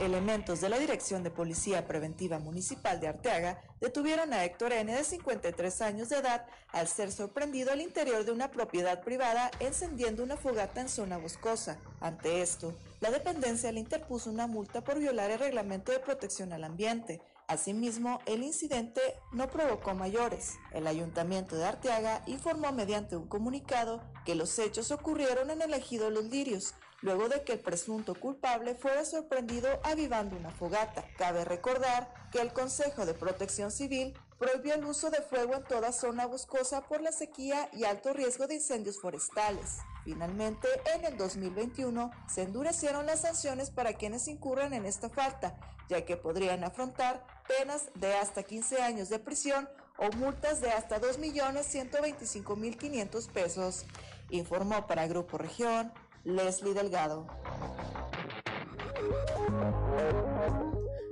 Speaker 6: Elementos de la Dirección de Policía Preventiva Municipal de Arteaga detuvieron a Héctor N. de 53 años de edad al ser sorprendido al interior de una propiedad privada encendiendo una fogata en zona boscosa. Ante esto, la dependencia le interpuso una multa por violar el reglamento de protección al ambiente. Asimismo, el incidente no provocó mayores. El ayuntamiento de Arteaga informó mediante un comunicado que los hechos ocurrieron en el ejido Los Lirios, luego de que el presunto culpable fuera sorprendido avivando una fogata. Cabe recordar que el Consejo de Protección Civil prohibió el uso de fuego en toda zona boscosa por la sequía y alto riesgo de incendios forestales. Finalmente, en el 2021 se endurecieron las sanciones para quienes incurran en esta falta, ya que podrían afrontar penas de hasta 15 años de prisión o multas de hasta 2.125.500 pesos. Informó para Grupo Región Leslie Delgado.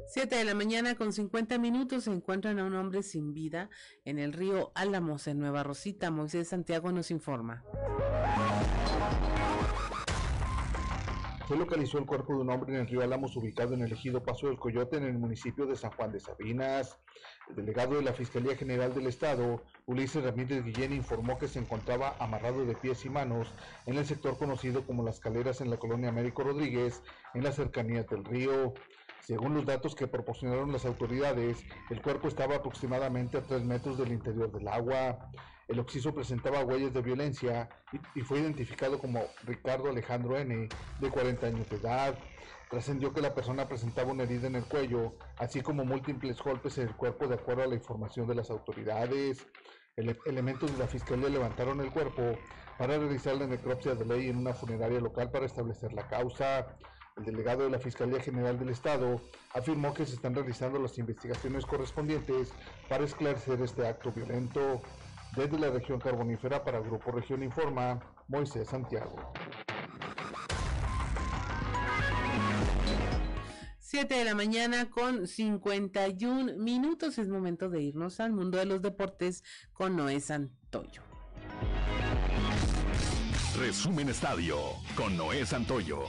Speaker 2: 7 de la mañana con 50 minutos se encuentran a un hombre sin vida en el río Álamos en Nueva Rosita. Moisés Santiago nos informa.
Speaker 7: Se localizó el cuerpo de un hombre en el río Álamos ubicado en el ejido Paso del Coyote en el municipio de San Juan de Sabinas. El delegado de la Fiscalía General del Estado, Ulises Ramírez Guillén, informó que se encontraba amarrado de pies y manos en el sector conocido como Las Caleras en la colonia Américo Rodríguez, en las cercanías del río. Según los datos que proporcionaron las autoridades, el cuerpo estaba aproximadamente a 3 metros del interior del agua. El occiso presentaba huellas de violencia y, fue identificado como Ricardo Alejandro N., de 40 años de edad. Trascendió que la persona presentaba una herida en el cuello, así como múltiples golpes en el cuerpo de acuerdo a la información de las autoridades. Ele- elementos de la fiscalía levantaron el cuerpo para realizar la necropsia de ley en una funeraria local para establecer la causa. El delegado de la Fiscalía General del Estado afirmó que se están realizando las investigaciones correspondientes para esclarecer este acto violento. Desde la región carbonífera para Grupo Región Informa, Moisés Santiago.
Speaker 2: 7 de la mañana con 51 minutos. Es momento de irnos al mundo de los deportes con Noé Santoyo.
Speaker 1: Resumen Estadio con Noé Santoyo.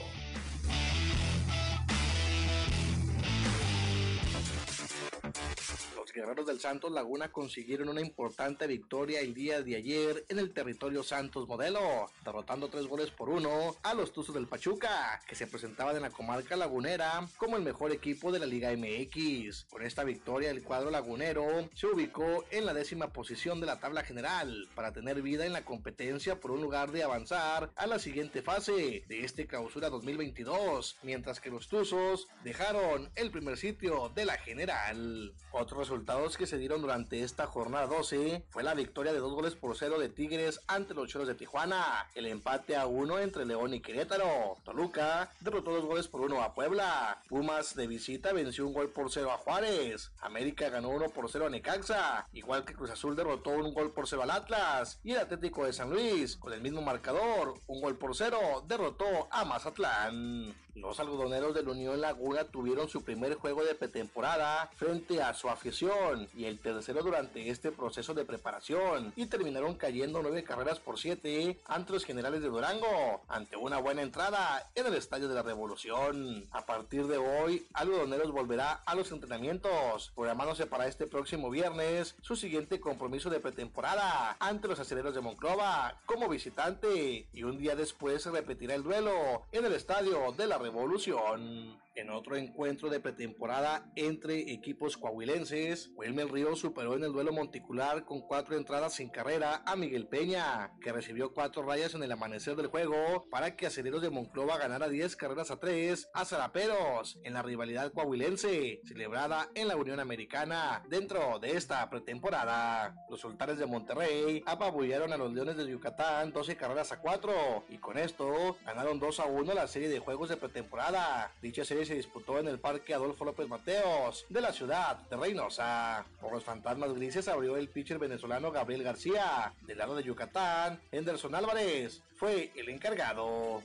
Speaker 25: Guerreros del Santos Laguna consiguieron una importante victoria el día de ayer en el territorio Santos Modelo, derrotando tres goles por uno a los Tuzos del Pachuca, que se presentaban en la comarca lagunera como el mejor equipo de la Liga MX. Con esta victoria, el cuadro lagunero se ubicó en la décima posición de la tabla general para tener vida en la competencia por un lugar de avanzar a la siguiente fase de este clausura 2022, mientras que los Tuzos dejaron el primer sitio de la general. Otros resultados que se dieron durante esta jornada 12 fue la victoria de dos goles por cero de Tigres ante los Choros de Tijuana, el empate a uno entre León y Querétaro, Toluca derrotó dos goles por uno a Puebla, Pumas de visita venció un gol por cero a Juárez, América ganó uno por cero a Necaxa, igual que Cruz Azul derrotó un gol por cero al Atlas. Y el Atlético de San Luis, con el mismo marcador, un gol por cero, derrotó a Mazatlán. Los algodoneros de la Unión Laguna tuvieron su primer juego de pretemporada frente a su afición y el tercero durante este proceso de preparación y terminaron cayendo nueve carreras por siete ante los generales de Durango ante una buena entrada en el Estadio de la Revolución. A partir de hoy, Algodoneros volverá a los entrenamientos, programándose para este próximo viernes su siguiente compromiso de pretemporada ante los aceleros de Monclova como visitante y un día después se repetirá el duelo en el Estadio de la Revolución. En otro encuentro de pretemporada entre equipos coahuilenses, Wilmer Ríos superó en el duelo monticular con cuatro entradas sin carrera a Miguel Peña, que recibió cuatro rayas en el amanecer del juego para que Aceleros de Monclova ganara 10 carreras a 3 a Zaraperos en la rivalidad coahuilense, celebrada en la Unión Americana dentro de esta pretemporada. Los sultanes de Monterrey apabullaron a los Leones de Yucatán 12 carreras a 4 y con esto ganaron 2 a 1 la serie de juegos de pretemporada. Dicha serie se disputó en el Parque Adolfo López Mateos de la ciudad de Reynosa. Por los fantasmas grises abrió el pitcher venezolano Gabriel García. Del lado de Yucatán, Henderson Álvarez fue el encargado.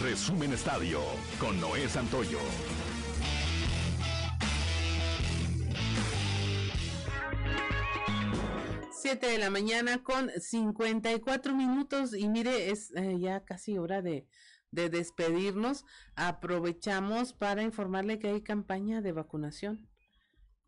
Speaker 1: Resumen Estadio con Noé Santoyo.
Speaker 2: Siete de la mañana con 54 minutos y mire, es eh, ya casi hora de, de despedirnos. Aprovechamos para informarle que hay campaña de vacunación.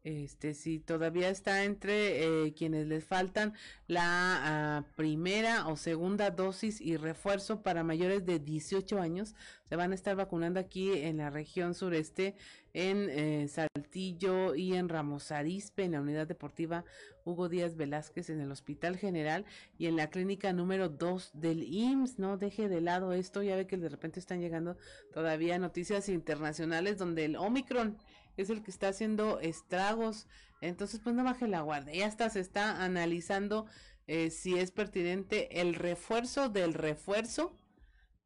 Speaker 2: Este, si todavía está entre eh, quienes les faltan la ah, primera o segunda dosis y refuerzo para mayores de 18 años, se van a estar vacunando aquí en la región sureste, en eh, Saltillo y en Ramos Arizpe, en la unidad deportiva Hugo Díaz Velázquez, en el Hospital General y en la clínica número 2 del IMSS. No deje de lado esto, ya ve que de repente están llegando todavía noticias internacionales donde el Omicron es el que está haciendo estragos. Entonces, pues no baje la guardia. Ya hasta se está analizando eh, si es pertinente el refuerzo del refuerzo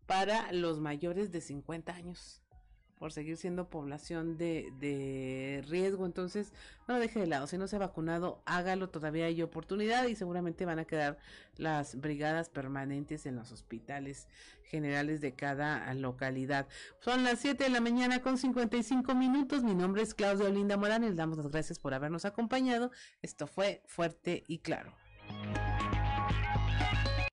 Speaker 2: para los mayores de 50 años. Por seguir siendo población de, de riesgo. Entonces, no lo deje de lado. Si no se ha vacunado, hágalo. Todavía hay oportunidad y seguramente van a quedar las brigadas permanentes en los hospitales generales de cada localidad. Son las 7 de la mañana con 55 minutos. Mi nombre es Claudia Olinda Morán. Les damos las gracias por habernos acompañado. Esto fue Fuerte y Claro.